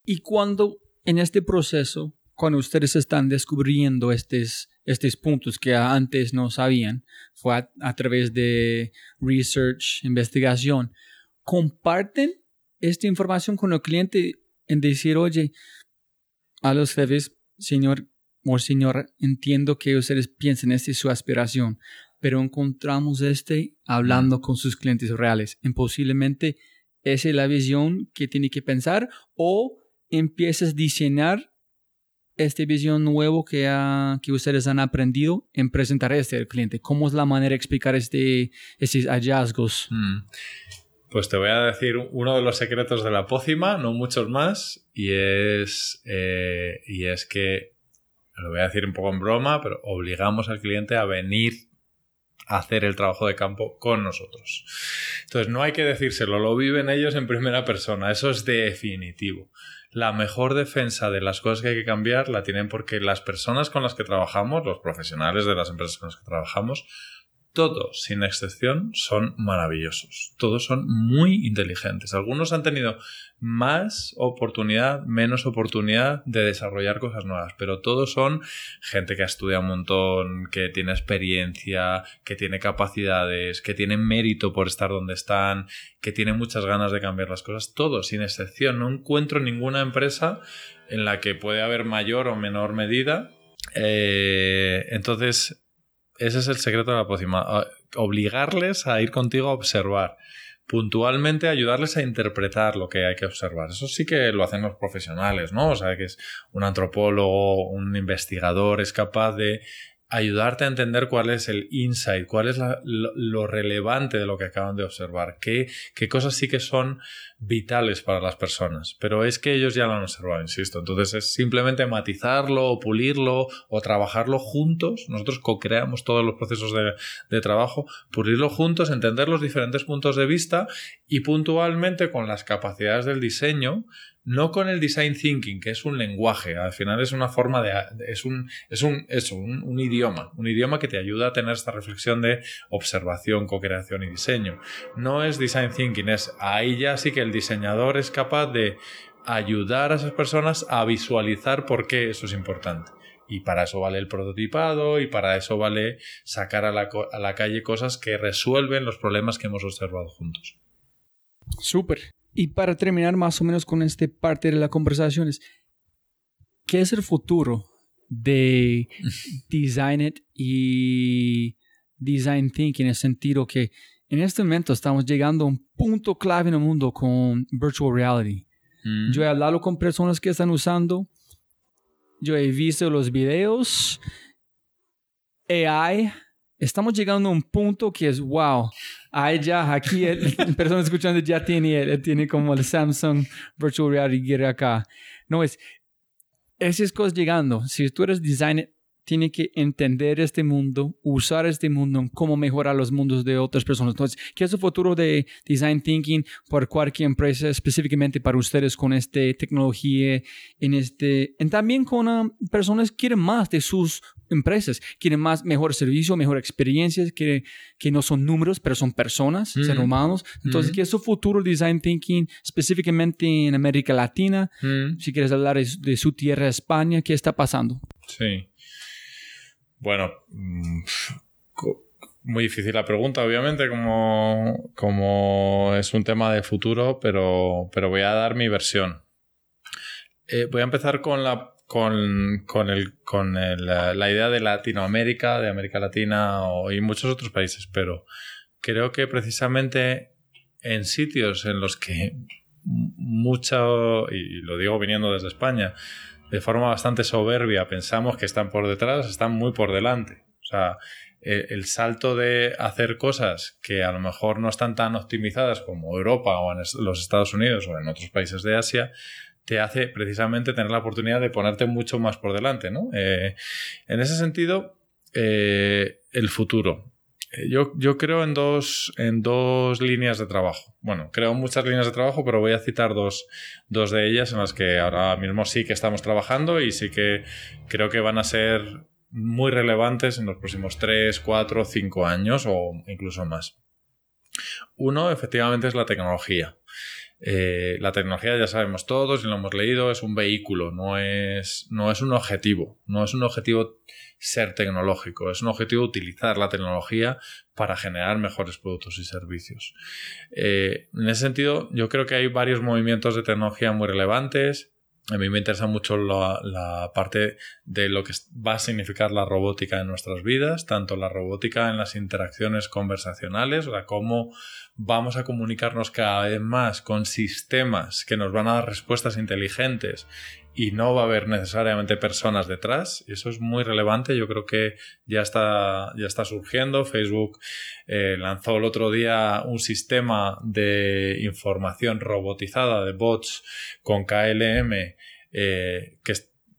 Y cuando en este proceso, cuando ustedes están descubriendo estos, estos puntos que antes no sabían, fue a, través de research, investigación, comparten esta información con el cliente en decir, oye, a los jefes, señor o señora, entiendo que ustedes piensen, esta es su aspiración, pero encontramos este hablando con sus clientes reales. En posiblemente esa es la visión que tiene que pensar o empiezas a diseñar esta visión nuevo que, que ustedes han aprendido en presentar este al cliente. ¿Cómo es la manera de explicar este, estos hallazgos? Mm. Pues te voy a decir uno de los secretos de la pócima, no muchos más, y es, eh, y es que, lo voy a decir un poco en broma, pero obligamos al cliente a venir hacer el trabajo de campo con nosotros. Entonces, no hay que decírselo, lo viven ellos en primera persona, eso es definitivo. La mejor defensa de las cosas que hay que cambiar la tienen porque las personas con las que trabajamos, los profesionales de las empresas con las que trabajamos, todos, sin excepción, son maravillosos. Todos son muy inteligentes. Algunos han tenido más oportunidad, menos oportunidad de desarrollar cosas nuevas, pero todos son gente que ha estudiado un montón, que tiene experiencia, que tiene capacidades, que tiene mérito por estar donde están, que tiene muchas ganas de cambiar las cosas. Todos, sin excepción. No encuentro ninguna empresa en la que puede haber mayor o menor medida. Eh, entonces, ese es el secreto de la pócima. Obligarles a ir contigo a observar. Puntualmente ayudarles a interpretar lo que hay que observar. Eso sí que lo hacen los profesionales, ¿no? O sea, que es un antropólogo, un investigador, es capaz de ayudarte a entender cuál es el insight, cuál es lo, relevante de lo que acaban de observar, qué, qué cosas sí que son vitales para las personas. Pero es que ellos ya lo han observado, insisto. Entonces es simplemente matizarlo o pulirlo o trabajarlo juntos. Nosotros co-creamos todos los procesos de, de trabajo, pulirlo juntos, entender los diferentes puntos de vista y puntualmente con las capacidades del diseño no con el design thinking, que es un lenguaje, al final es una forma de, es un, es un, eso, un, idioma, un idioma que te ayuda a tener esta reflexión de observación, co-creación y diseño. No es design thinking, es ahí ya sí que el diseñador es capaz de ayudar a esas personas a visualizar por qué eso es importante. Y para eso vale el prototipado y para eso vale sacar a la, a la calle cosas que resuelven los problemas que hemos observado juntos. Súper. Y para terminar más o menos con esta parte de la conversación es, ¿qué es el futuro de Design It y Design Thinking en el sentido que en este momento estamos llegando a un punto clave en el mundo con virtual reality. Mm. Yo he hablado con personas que están usando, yo he visto los videos, AI, estamos llegando a un punto que es wow. Hay ya aquí, el- personas escuchando ya tiene, él tiene como el Samsung Virtual Reality Gear acá. No es, esas cosas llegando. Si tú eres designer, tiene que entender este mundo, usar este mundo, cómo mejorar los mundos de otras personas. Entonces, ¿qué es el futuro de design thinking por cualquier empresa, específicamente para ustedes con esta tecnología, en este, y también con ah, personas que quieren más de sus empresas, quieren más, mejor servicio, mejor experiencias, que, que no son números, pero son personas, Mm. seres humanos. Entonces, Mm. ¿qué es el futuro de design thinking, específicamente en América Latina? Mm. Si quieres hablar de, de su tierra, España, ¿qué está pasando? Sí. Bueno, mm, muy difícil la pregunta, obviamente, como, como es un tema de futuro, pero, pero voy a dar mi versión. Eh, voy a empezar con la con, con, el, con el, la idea de Latinoamérica, de América Latina o, y muchos otros países, pero creo que precisamente en sitios en los que mucho, y lo digo viniendo desde España, de forma bastante soberbia pensamos que están por detrás, están muy por delante. O sea, eh, el salto de hacer cosas que a lo mejor no están tan optimizadas como Europa o en los Estados Unidos o en otros países de Asia, te hace precisamente tener la oportunidad de ponerte mucho más por delante, ¿no? Eh, en ese sentido, eh, el futuro. Eh, Yo, yo creo en dos, en dos líneas de trabajo. Bueno, creo muchas líneas de trabajo, pero voy a citar dos, dos de ellas en las que ahora mismo sí que estamos trabajando y sí que creo que van a ser muy relevantes en los próximos 3, 4, 5 años o incluso más. Uno, efectivamente, es la tecnología. Eh, la tecnología, ya sabemos todos y lo hemos leído, es un vehículo, no es, no es un objetivo. No es un objetivo ser tecnológico, es un objetivo utilizar la tecnología para generar mejores productos y servicios. Eh, en ese sentido, yo creo que hay varios movimientos de tecnología muy relevantes. A mí me interesa mucho la, la parte de lo que va a significar la robótica en nuestras vidas, tanto la robótica en las interacciones conversacionales, o sea, cómo vamos a comunicarnos cada vez más con sistemas que nos van a dar respuestas inteligentes y no va a haber necesariamente personas detrás. Eso es muy relevante. Yo creo que ya está, ya está surgiendo. Facebook eh, lanzó el otro día un sistema de información robotizada de bots con KLM eh, que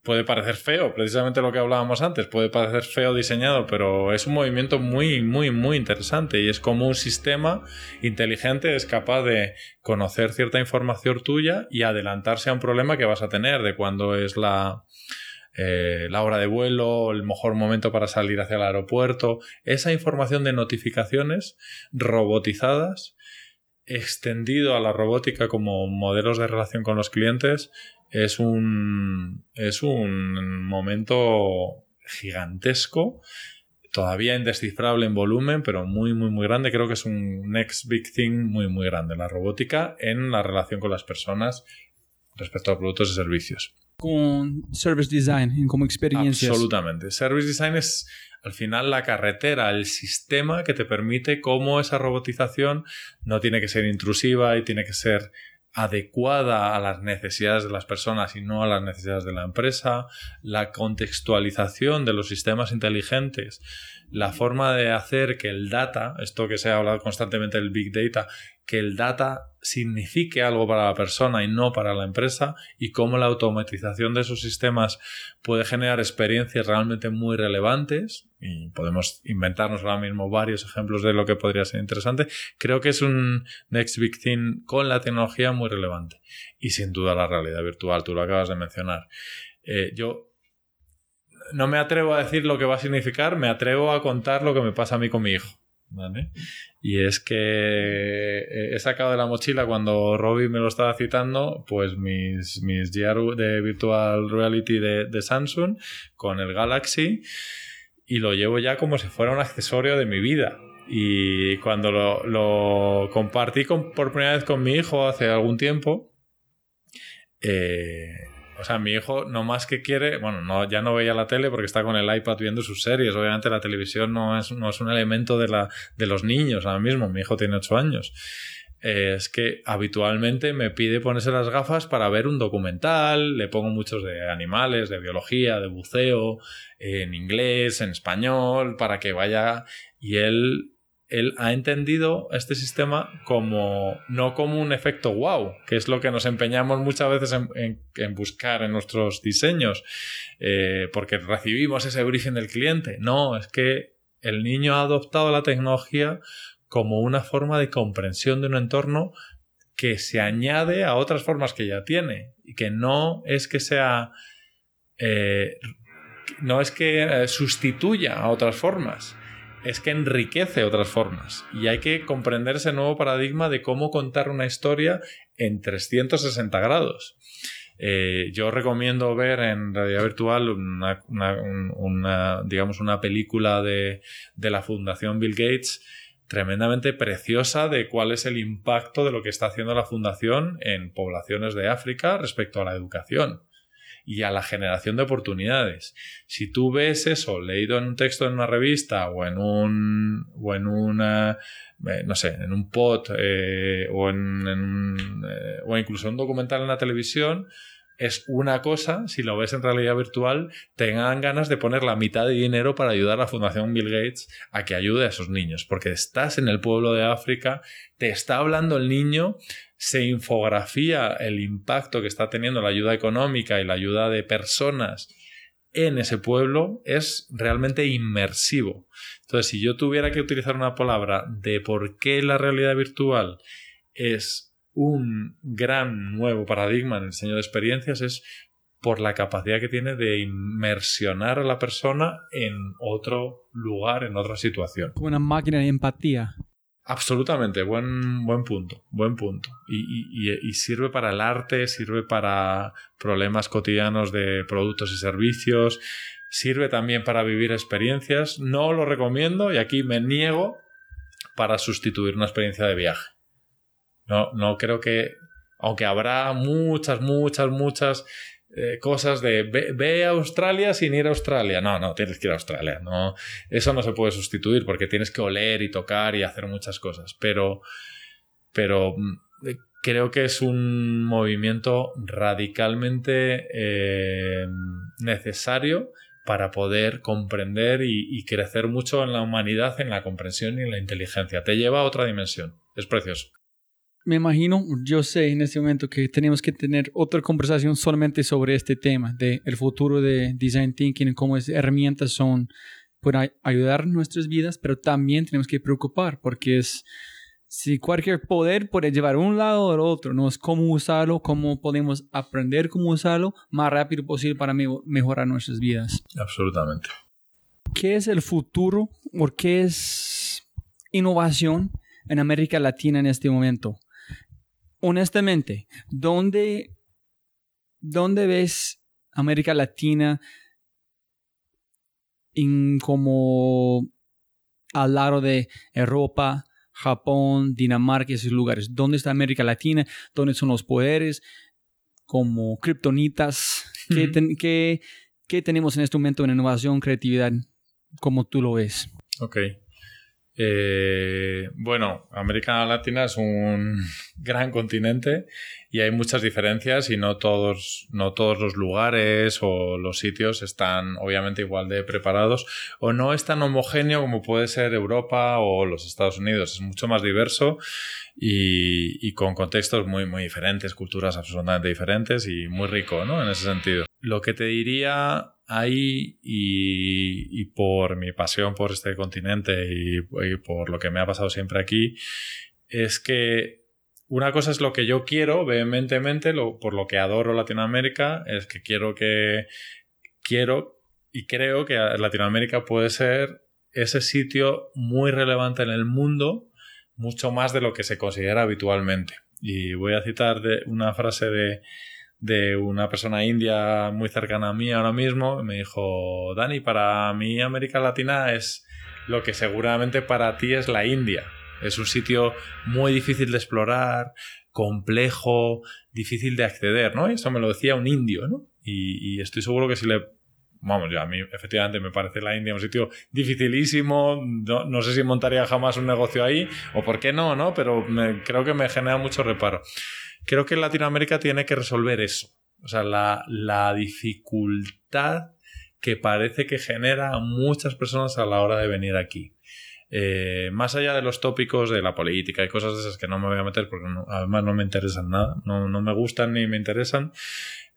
puede parecer feo, precisamente lo que hablábamos antes, puede parecer feo diseñado, pero es un movimiento muy, muy, muy interesante y es como un sistema inteligente es capaz de conocer cierta información tuya y adelantarse a un problema que vas a tener de cuándo es la, eh, la hora de vuelo, el mejor momento para salir hacia el aeropuerto, esa información de notificaciones robotizadas extendido a la robótica como modelos de relación con los clientes es un, es un momento gigantesco, todavía indescifrable en volumen, pero muy, muy, muy grande. Creo que es un next big thing muy, muy grande, la robótica en la relación con las personas respecto a productos y servicios. Con service design, como experiencias. Absolutamente. Service design es al final la carretera, el sistema que te permite cómo esa robotización no tiene que ser intrusiva y tiene que ser adecuada a las necesidades de las personas y no a las necesidades de la empresa, la contextualización de los sistemas inteligentes, la forma de hacer que el data, esto que se ha hablado constantemente del big data, que el data signifique algo para la persona y no para la empresa y cómo la automatización de esos sistemas puede generar experiencias realmente muy relevantes y podemos inventarnos ahora mismo varios ejemplos de lo que podría ser interesante. Creo que es un next big thing con la tecnología muy relevante y sin duda la realidad virtual, tú lo acabas de mencionar. Eh, yo no me atrevo a decir lo que va a significar, me atrevo a contar lo que me pasa a mí con mi hijo. ¿vale? Y es que he sacado de la mochila cuando Robbie me lo estaba citando, pues mis, mis GR de Virtual Reality de, Samsung con el Galaxy y lo llevo ya como si fuera un accesorio de mi vida. Y cuando lo, lo compartí con, por primera vez con mi hijo hace algún tiempo, eh, o sea, mi hijo no más que quiere, bueno, no, ya no veía la tele porque está con el iPad viendo sus series. Obviamente la televisión no es, no es un elemento de, la, de los niños ahora mismo. Mi hijo tiene 8 años. Eh, es que habitualmente me pide ponerse las gafas para ver un documental. Le pongo muchos de animales, de biología, de buceo, en inglés, en español, para que vaya. Y él él ha entendido este sistema como no como un efecto wow, que es lo que nos empeñamos muchas veces en, buscar en nuestros diseños, eh, porque recibimos ese briefing del cliente. No, es que el niño ha adoptado la tecnología como una forma de comprensión de un entorno que se añade a otras formas que ya tiene y que no es que sea eh, no es que eh, sustituya a otras formas es que enriquece otras formas. Y hay que comprender ese nuevo paradigma de cómo contar una historia en 360 grados. Eh, yo recomiendo ver en realidad virtual una, digamos, una película de, de la Fundación Bill Gates tremendamente preciosa de cuál es el impacto de lo que está haciendo la fundación en poblaciones de África respecto a la educación y a la generación de oportunidades. Si tú ves eso leído en un texto en una revista o en un o en una eh, no sé, en un pod eh, o en, eh, o incluso un documental en la televisión, es una cosa, si lo ves en realidad virtual, tengan ganas de poner la mitad de dinero para ayudar a la Fundación Bill Gates a que ayude a esos niños, porque estás en el pueblo de África, te está hablando el niño, se infografía el impacto que está teniendo la ayuda económica y la ayuda de personas en ese pueblo, es realmente inmersivo. Entonces, si yo tuviera que utilizar una palabra de por qué la realidad virtual es un gran nuevo paradigma en el diseño de experiencias es por la capacidad que tiene de inmersionar a la persona en otro lugar, en otra situación. Como una máquina de empatía. Absolutamente, buen, buen punto, buen punto. Y, y, sirve para el arte, sirve para problemas cotidianos de productos y servicios, sirve también para vivir experiencias. No lo recomiendo y aquí me niego para sustituir una experiencia de viaje. No, no creo que, aunque habrá muchas, muchas, muchas eh, cosas de ve, a Australia sin ir a Australia. No, no, tienes que ir a Australia. No, eso no se puede sustituir porque tienes que oler y tocar y hacer muchas cosas. Pero, pero mm, creo que es un movimiento radicalmente eh, necesario para poder comprender y, y, crecer mucho en la humanidad, en la comprensión y en la inteligencia. Te lleva a otra dimensión. Es precioso me imagino, yo sé en este momento que tenemos que tener otra conversación solamente sobre este tema, de el futuro de design thinking cómo esas herramientas son para ayudar nuestras vidas, pero también tenemos que preocupar porque es si cualquier poder puede llevar un lado o otro, no es cómo usarlo, cómo podemos aprender cómo usarlo más rápido posible para mejorar nuestras vidas. Absolutamente. ¿Qué es el futuro o qué es innovación en América Latina en este momento? Honestamente, ¿dónde, ¿dónde ves América Latina en como al lado de Europa, Japón, Dinamarca, esos lugares? ¿Dónde está América Latina? ¿Dónde son los poderes? Como kriptonitas. ¿Qué, ¿Qué, tenemos en este momento en innovación, creatividad, como tú lo ves? Ok. Eh, bueno, América Latina es un gran continente y hay muchas diferencias y no todos, no todos los lugares o los sitios están obviamente igual de preparados o no es tan homogéneo como puede ser Europa o los Estados Unidos. Es mucho más diverso y, y con contextos muy, muy diferentes, culturas absolutamente diferentes y muy rico, ¿no? En ese sentido. Lo que te diría ahí y, por mi pasión por este continente y, por lo que me ha pasado siempre aquí, es que una cosa es lo que yo quiero vehementemente, por lo que adoro Latinoamérica, es que quiero que quiero y creo que Latinoamérica puede ser ese sitio muy relevante en el mundo, mucho más de lo que se considera habitualmente. Y voy a citar una frase de de una persona india muy cercana a mí ahora mismo. Me dijo, Dani, para mí América Latina es lo que seguramente para ti es la India. Es un sitio muy difícil de explorar, complejo, difícil de acceder, ¿no? Eso me lo decía un indio, ¿no? Y, estoy seguro que si le vamos, ya a mí efectivamente me parece la India un sitio dificilísimo, no, sé si montaría jamás un negocio ahí, o por qué no, ¿no? Pero creo que me genera mucho reparo. Creo que Latinoamérica tiene que resolver eso, o sea, la, la dificultad que parece que genera a muchas personas a la hora de venir aquí. Eh, más allá de los tópicos de la política y cosas de esas que no me voy a meter porque además no me interesan nada, no, no me gustan ni me interesan,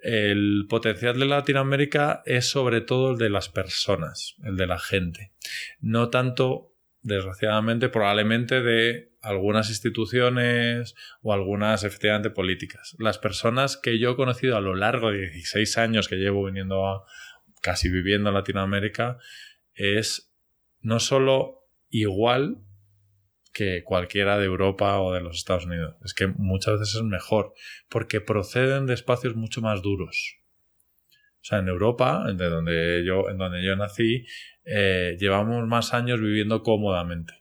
el potencial de Latinoamérica es sobre todo el de las personas, el de la gente. No tanto, desgraciadamente, probablemente de algunas instituciones o algunas efectivamente políticas. Las personas que yo he conocido a lo largo de 16 años que llevo viniendo a casi viviendo en Latinoamérica es no solo igual que cualquiera de Europa o de los Estados Unidos. Es que muchas veces es mejor, porque proceden de espacios mucho más duros. O sea, en Europa, de donde yo, en donde yo nací, eh, llevamos más años viviendo cómodamente.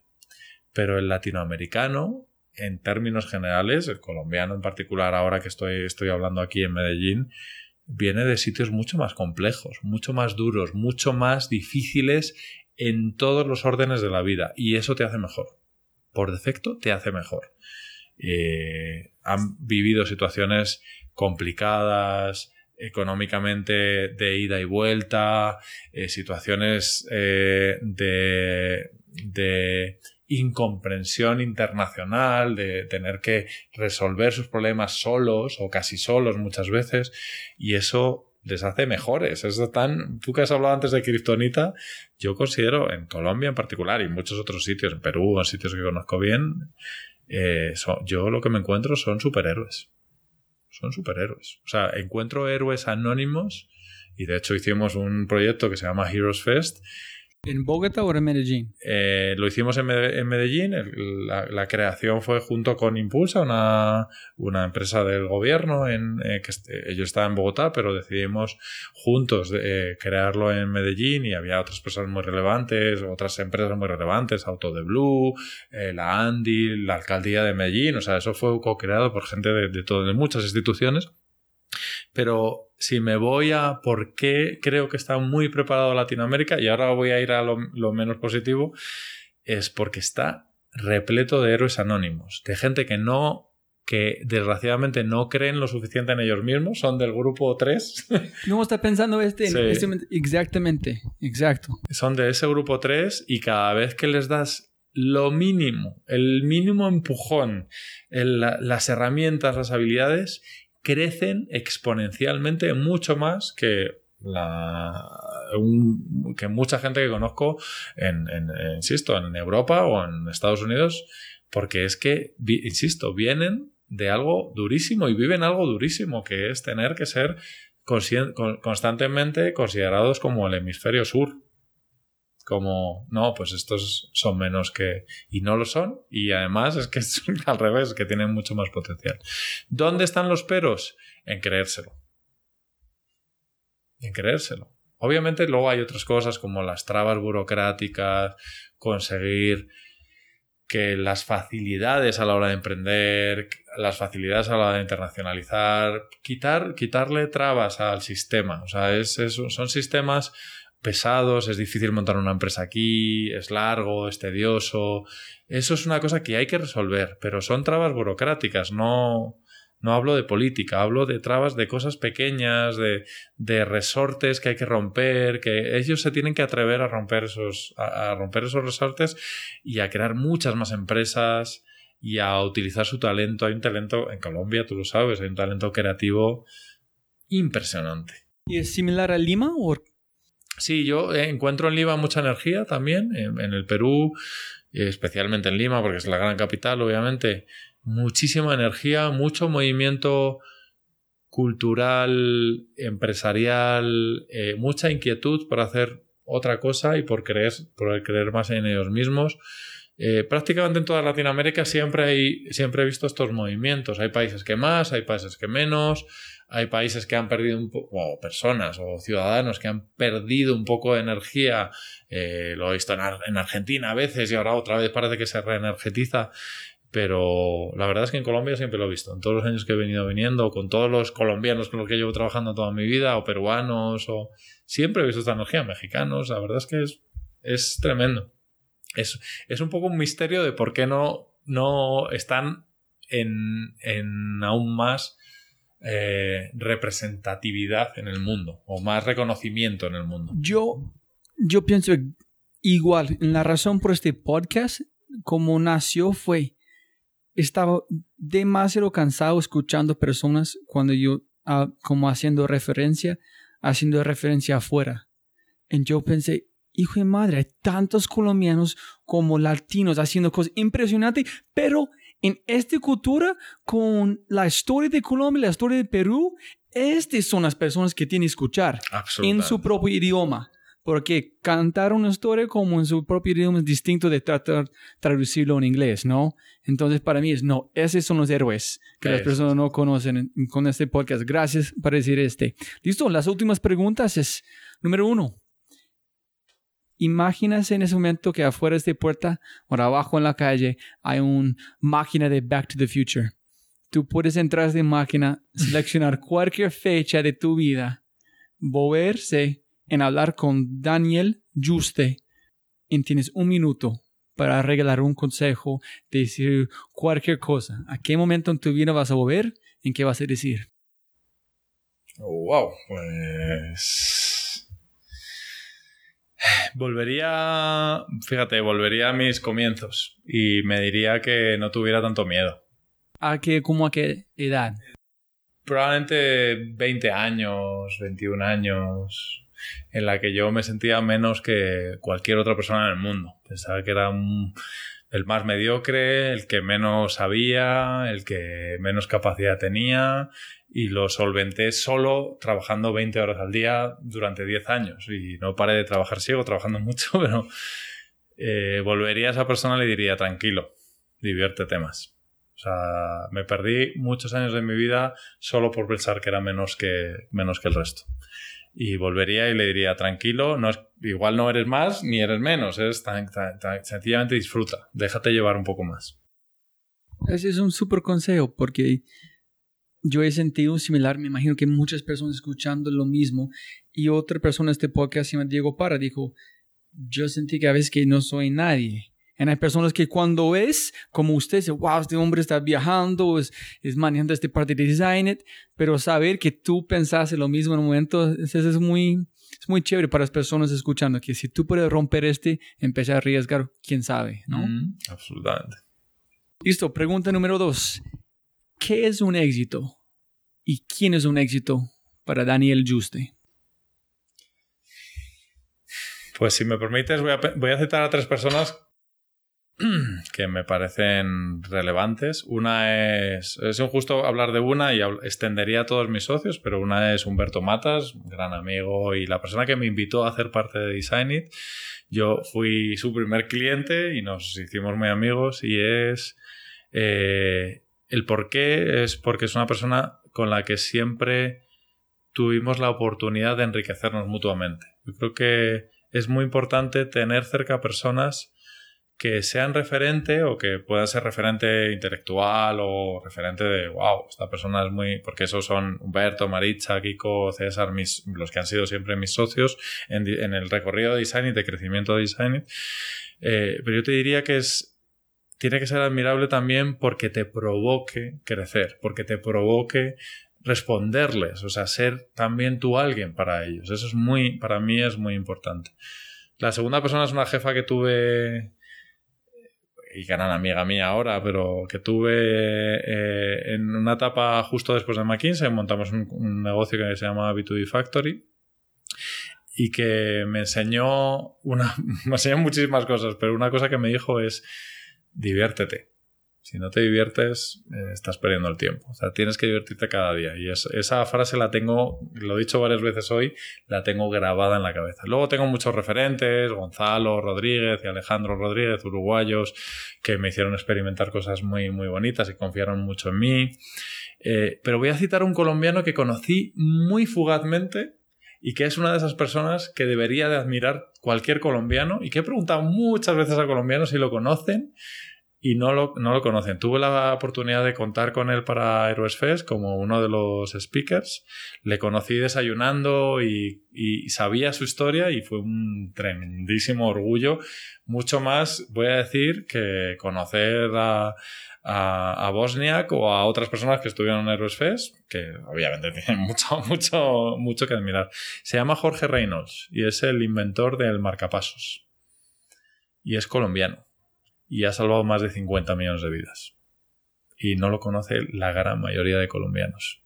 Pero el latinoamericano, en términos generales, el colombiano en particular, ahora que estoy, estoy hablando aquí en Medellín, viene de sitios mucho más complejos, mucho más duros, mucho más difíciles en todos los órdenes de la vida. Y eso te hace mejor por defecto te hace mejor. Eh, han vivido situaciones complicadas, económicamente de ida y vuelta, eh, situaciones eh, de, de, incomprensión internacional, de tener que resolver sus problemas solos o casi solos muchas veces, y eso les hace mejores. Es tan, tú que has hablado antes de Kryptonita, yo considero en Colombia en particular y muchos otros sitios, en Perú, en sitios que conozco bien, eh, yo lo que me encuentro son superhéroes. Son superhéroes. O sea, encuentro héroes anónimos y de hecho hicimos un proyecto que se llama Heroes Fest ¿En Bogotá o en Medellín? Eh, lo hicimos en, Medellín. la, creación fue junto con Impulsa, una, empresa del gobierno, en, eh, que ellos estaban en Bogotá, pero decidimos juntos eh, crearlo en Medellín y había otras personas muy relevantes, otras empresas muy relevantes, Auto de Blue, la Andy, la alcaldía de Medellín. O sea, eso fue co-creado por gente de, de, de muchas instituciones. Pero si me voy a por qué creo que está muy preparado Latinoamérica, y ahora voy a ir a lo, menos positivo, es porque está repleto de héroes anónimos, de gente que no que desgraciadamente no creen lo suficiente en ellos mismos, son del grupo 3. No está pensando este, este exactamente, exacto. Son de ese grupo 3 y cada vez que les das lo mínimo, el mínimo empujón, las herramientas, las habilidades, crecen exponencialmente mucho más que la que mucha gente que conozco en, insisto en Europa o en Estados Unidos porque es que insisto vienen de algo durísimo y viven algo durísimo que es tener que ser constantemente considerados como el hemisferio sur como, no, pues estos son menos que... Y no lo son. Y además es que es al revés, que tienen mucho más potencial. ¿Dónde están los peros? En creérselo. En creérselo. Obviamente luego hay otras cosas como las trabas burocráticas, conseguir que las facilidades a la hora de emprender, las facilidades a la hora de internacionalizar, quitar, quitarle trabas al sistema. O sea, son sistemas pesados, es difícil montar una empresa aquí, es largo, es tedioso. Eso es una cosa que hay que resolver, pero son trabas burocráticas, no, no hablo de política, hablo de trabas de cosas pequeñas, de, resortes que hay que romper, que ellos se tienen que atrever a romper esos, a, romper esos resortes y a crear muchas más empresas y a utilizar su talento. Hay un talento, en Colombia, tú lo sabes, hay un talento creativo impresionante. ¿Y es similar a Lima o Sí, yo encuentro en Lima mucha energía también. En, el Perú, especialmente en Lima, porque es la gran capital, obviamente, muchísima energía, mucho movimiento cultural, empresarial, eh, mucha inquietud por hacer otra cosa y por creer, por creer más en ellos mismos. Eh, prácticamente en toda Latinoamérica siempre, hay, siempre he visto estos movimientos. Hay países que más, hay países que menos, hay países que han perdido un poco, o personas o ciudadanos que han perdido un poco de energía, eh, lo he visto en, Argentina a veces y ahora otra vez parece que se reenergetiza, Pero la verdad es que en Colombia siempre lo he visto. En todos los años que he venido viniendo, con todos los colombianos con los que llevo trabajando toda mi vida, o peruanos, o siempre he visto esta energía, mexicanos. La verdad es que es, es tremendo. Es, es un poco un misterio de por qué no, no están en, en aún más eh, representatividad en el mundo o más reconocimiento en el mundo. Yo, yo pienso igual. La razón por este podcast, como nació, fue estaba demasiado cansado escuchando personas cuando yo, ah, como haciendo referencia, haciendo referencia afuera. Y yo pensé, hijo de madre, hay tantos colombianos como latinos haciendo cosas impresionantes, pero en esta cultura, con la historia de Colombia, la historia de Perú, estas son las personas que tienen que escuchar en su propio idioma. Porque cantar una historia como en su propio idioma es distinto de tratar traducirlo en inglés, ¿no? Entonces, para mí es, no, esos son los héroes que las personas no conocen con este podcast. Gracias por decir este. Listo, las últimas preguntas es, número uno, imagínese en ese momento que afuera de esta puerta o abajo en la calle hay una máquina de Back to the Future. Tú puedes entrar a esta máquina, seleccionar cualquier fecha de tu vida, moverse en hablar con Daniel Juste y tienes un minuto para regalar un consejo, decir cualquier cosa. ¿A qué momento en tu vida vas a volver? ¿En qué vas a decir? Oh, wow, pues volvería, fíjate, volvería a mis comienzos y me diría que no tuviera tanto miedo. ¿A qué, cómo a qué edad? Probablemente 20 años, 21 años, en la que yo me sentía menos que cualquier otra persona en el mundo. Pensaba que era el más mediocre, el que menos sabía, el que menos capacidad tenía y lo solventé solo trabajando 20 horas al día durante 10 años y no paré de trabajar, sigo trabajando mucho, pero eh, volvería a esa persona y le diría tranquilo, diviértete más. O sea, me perdí muchos años de mi vida solo por pensar que era menos que, menos que el resto y volvería y le diría, tranquilo, no es, igual no eres más ni eres menos, eres tan, sencillamente disfruta, déjate llevar un poco más. Ese es un súper consejo porque yo he sentido similar, me imagino que muchas personas escuchando lo mismo y otra persona este podcast Diego Para dijo, yo sentí que a veces que no soy nadie y hay personas que cuando es, como usted dice, wow, este hombre está viajando, es, es manejando este parte de design, pero saber que tú pensaste lo mismo en un momento, eso es muy, es muy chévere para las personas escuchando, que si tú puedes romper este, empezar a arriesgar, quién sabe, ¿no? Mm, absolutamente. Listo, pregunta número dos. ¿Qué es un éxito? ¿Y quién es un éxito para Daniel Juste? Pues si me permites, voy a, voy a citar a tres personas que me parecen relevantes. Una es, es injusto hablar de una y extendería a todos mis socios, pero una es Humberto Matas, gran amigo y la persona que me invitó a hacer parte de Design It. Yo fui su primer cliente y nos hicimos muy amigos y es eh, el por qué es porque es una persona con la que siempre tuvimos la oportunidad de enriquecernos mutuamente. Yo creo que es muy importante tener cerca personas que sean referente o que puedan ser referente intelectual o referente de, wow, esta persona es muy, porque esos son Humberto, Maritza, Kiko, César, mis, los que han sido siempre mis socios en, el recorrido de design y de crecimiento de design. Eh, pero yo te diría que es, tiene que ser admirable también porque te provoque crecer, porque te provoque responderles, o sea, ser también tú alguien para ellos. Eso es muy, para mí es muy importante. La segunda persona es una jefa que tuve y gran amiga mía ahora, pero que tuve eh, en una etapa justo después de McKinsey, montamos un, negocio que se llama B2B Factory y que me enseñó una, me enseñó muchísimas cosas, pero una cosa que me dijo es diviértete. Si no te diviertes, eh, estás perdiendo el tiempo. O sea, tienes que divertirte cada día. Y esa frase la tengo, lo he dicho varias veces hoy, la tengo grabada en la cabeza. Luego tengo muchos referentes, Gonzalo Rodríguez y Alejandro Rodríguez, uruguayos, que me hicieron experimentar cosas muy, muy bonitas y confiaron mucho en mí. Eh, pero voy a citar un colombiano que conocí muy fugazmente y que es una de esas personas que debería de admirar cualquier colombiano y que he preguntado muchas veces a colombianos si lo conocen y no lo, no lo conocen. Tuve la oportunidad de contar con él para Heroes Fest como uno de los speakers. Le conocí desayunando y, y sabía su historia y fue un tremendísimo orgullo. Mucho más, voy a decir, que conocer a, a, Bosniak o a otras personas que estuvieron en Heroes Fest, que obviamente tienen mucho, mucho, mucho que admirar. Se llama Jorge Reynolds y es el inventor del marcapasos. Y es colombiano y ha salvado más de 50 millones de vidas. Y no lo conoce la gran mayoría de colombianos.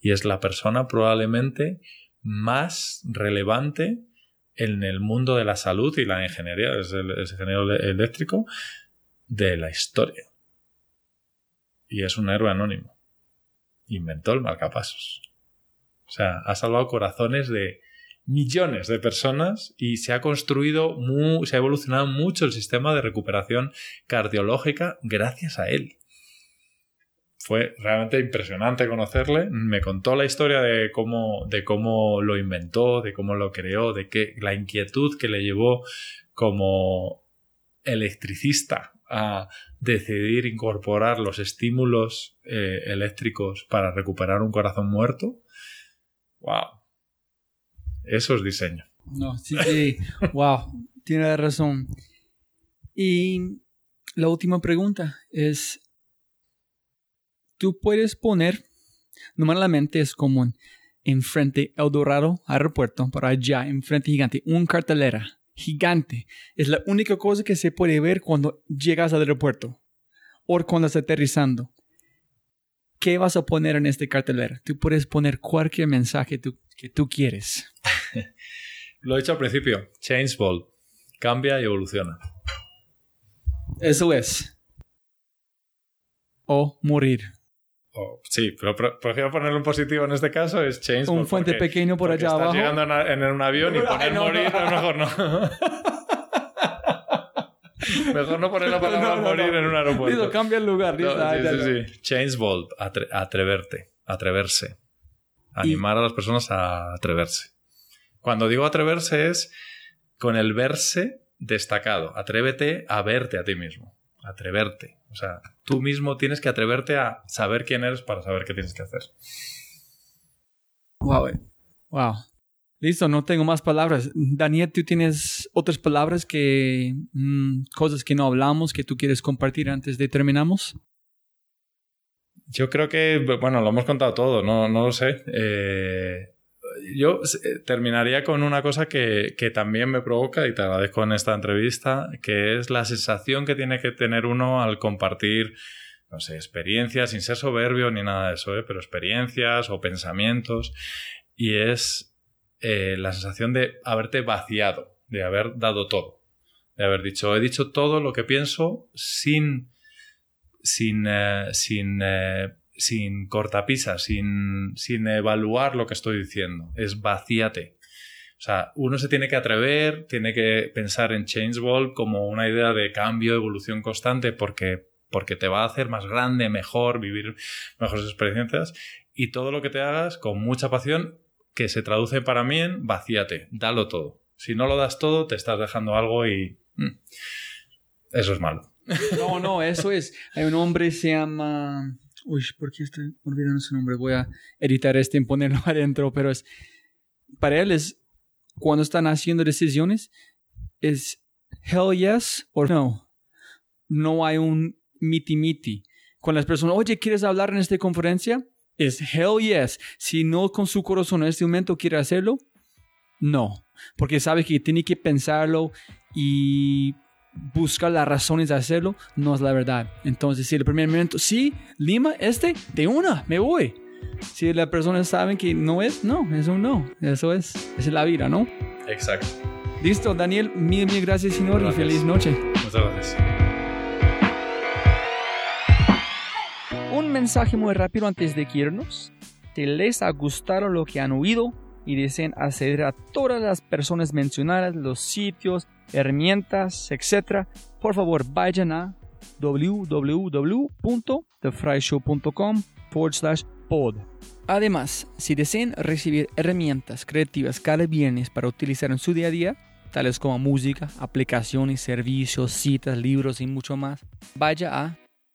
Y es la persona probablemente más relevante en el mundo de la salud y la ingeniería, es el, ingeniero eléctrico de la historia. Y es un héroe anónimo. Inventó el marcapasos. O sea, ha salvado corazones de millones de personas y se ha construido, se ha evolucionado mucho el sistema de recuperación cardiológica gracias a él. Fue realmente impresionante conocerle. Me contó la historia de cómo, de cómo lo inventó, de cómo lo creó, de que la inquietud que le llevó como electricista a decidir incorporar los estímulos eh, eléctricos para recuperar un corazón muerto. ¡Wow! Eso es diseño. No, sí, sí. wow, tiene razón. Y la última pregunta es, tú puedes poner, normalmente es común, enfrente El Dorado, aeropuerto, por allá, enfrente gigante, un cartelera gigante. Es la única cosa que se puede ver cuando llegas al aeropuerto o cuando estás aterrizando. ¿Qué vas a poner en este cartelera? Tú puedes poner cualquier mensaje que tú quieres. Lo he dicho al principio. Change Ball. Cambia y evoluciona. Eso es. O morir. Sí, pero prefiero ponerlo en positivo en este caso. Es Change Un fuente pequeño por allá estás abajo. llegando en, un avión y poner morir, a lo mejor no. Mejor no poner la palabra morir en un aeropuerto. cambia el lugar. sí, sí, sí. Change Ball. atreverte. Atreverse. Animar a las personas a atreverse. Cuando digo atreverse es con el verse destacado. Atrévete a verte a ti mismo. Atreverte. O sea, tú mismo tienes que atreverte a saber quién eres para saber qué tienes que hacer. Wow. Eh. Wow. Listo, no tengo más palabras. Daniel, ¿tú tienes otras palabras que... Mm, cosas que no hablamos que tú quieres compartir antes de terminamos? Yo creo que, bueno, lo hemos contado todo, no, no lo sé. Eh, yo eh, terminaría con una cosa que, también me provoca, y te agradezco en esta entrevista, que es la sensación que tiene que tener uno al compartir, no sé, experiencias, sin ser soberbio ni nada de eso, ¿eh? pero experiencias o pensamientos, y es eh, la sensación de haberte vaciado, de haber dado todo, de haber dicho, he dicho todo lo que pienso sin, sin, sin sin cortapisas, sin, sin evaluar lo que estoy diciendo. Es vacíate. O sea, uno se tiene que atrever, tiene que pensar en Changeball como una idea de cambio, evolución constante, porque, porque te va a hacer más grande, mejor, vivir mejores experiencias. Y todo lo que te hagas con mucha pasión, que se traduce para mí en vacíate, dalo todo. Si no lo das todo, te estás dejando algo y mm, eso es malo. No, no, eso es. Hay un hombre se llama Uy, ¿por qué estoy olvidando su nombre? Voy a editar este y ponerlo adentro, pero es. Para él es. Cuando están haciendo decisiones, es hell yes or no. No hay un miti miti. Cuando las personas, oye, ¿quieres hablar en esta conferencia? Es hell yes. Si no con su corazón en este momento quiere hacerlo, no. Porque sabe que tiene que pensarlo y buscar las razones de hacerlo no es la verdad. Entonces, si el primer momento, sí, Lima, este, de una, me voy. Si las personas saben que no es, no, es un no. Eso es, es la vida, ¿no? Exacto. Listo, Daniel, mil, mil gracias, señor, y feliz noche. Muchas gracias. Un mensaje muy rápido antes de irnos. ¿Te les ha gustado lo que han oído y desean acceder a todas las personas mencionadas, los sitios, herramientas, etc., por favor vayan a www.thefryshow.com forward slash pod. Además, si desean recibir herramientas creativas cada viernes para utilizar en su día a día, tales como música, aplicaciones, servicios, citas, libros y mucho más, vaya a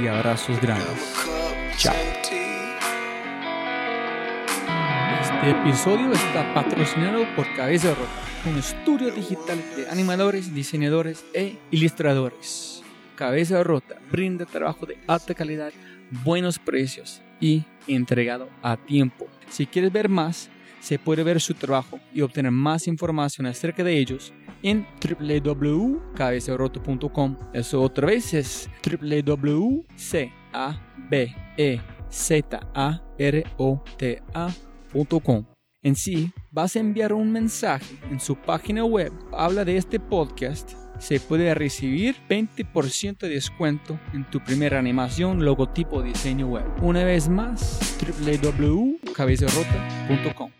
y abrazos grandes. Chao. Este episodio está patrocinado por Cabeza Rota, un estudio digital de animadores, diseñadores e ilustradores. Cabeza Rota brinda trabajo de alta calidad, buenos precios y entregado a tiempo. Si quieres ver más, se puede ver su trabajo y obtener más información acerca de ellos en www.cabezarroto.com. Eso otra vez es www.cabezarrota.com. En sí, vas a enviar un mensaje en su página web. Habla de este podcast. Se puede recibir 20% de descuento en tu primera animación, logotipo, diseño web. Una vez más, www.cabezarrota.com.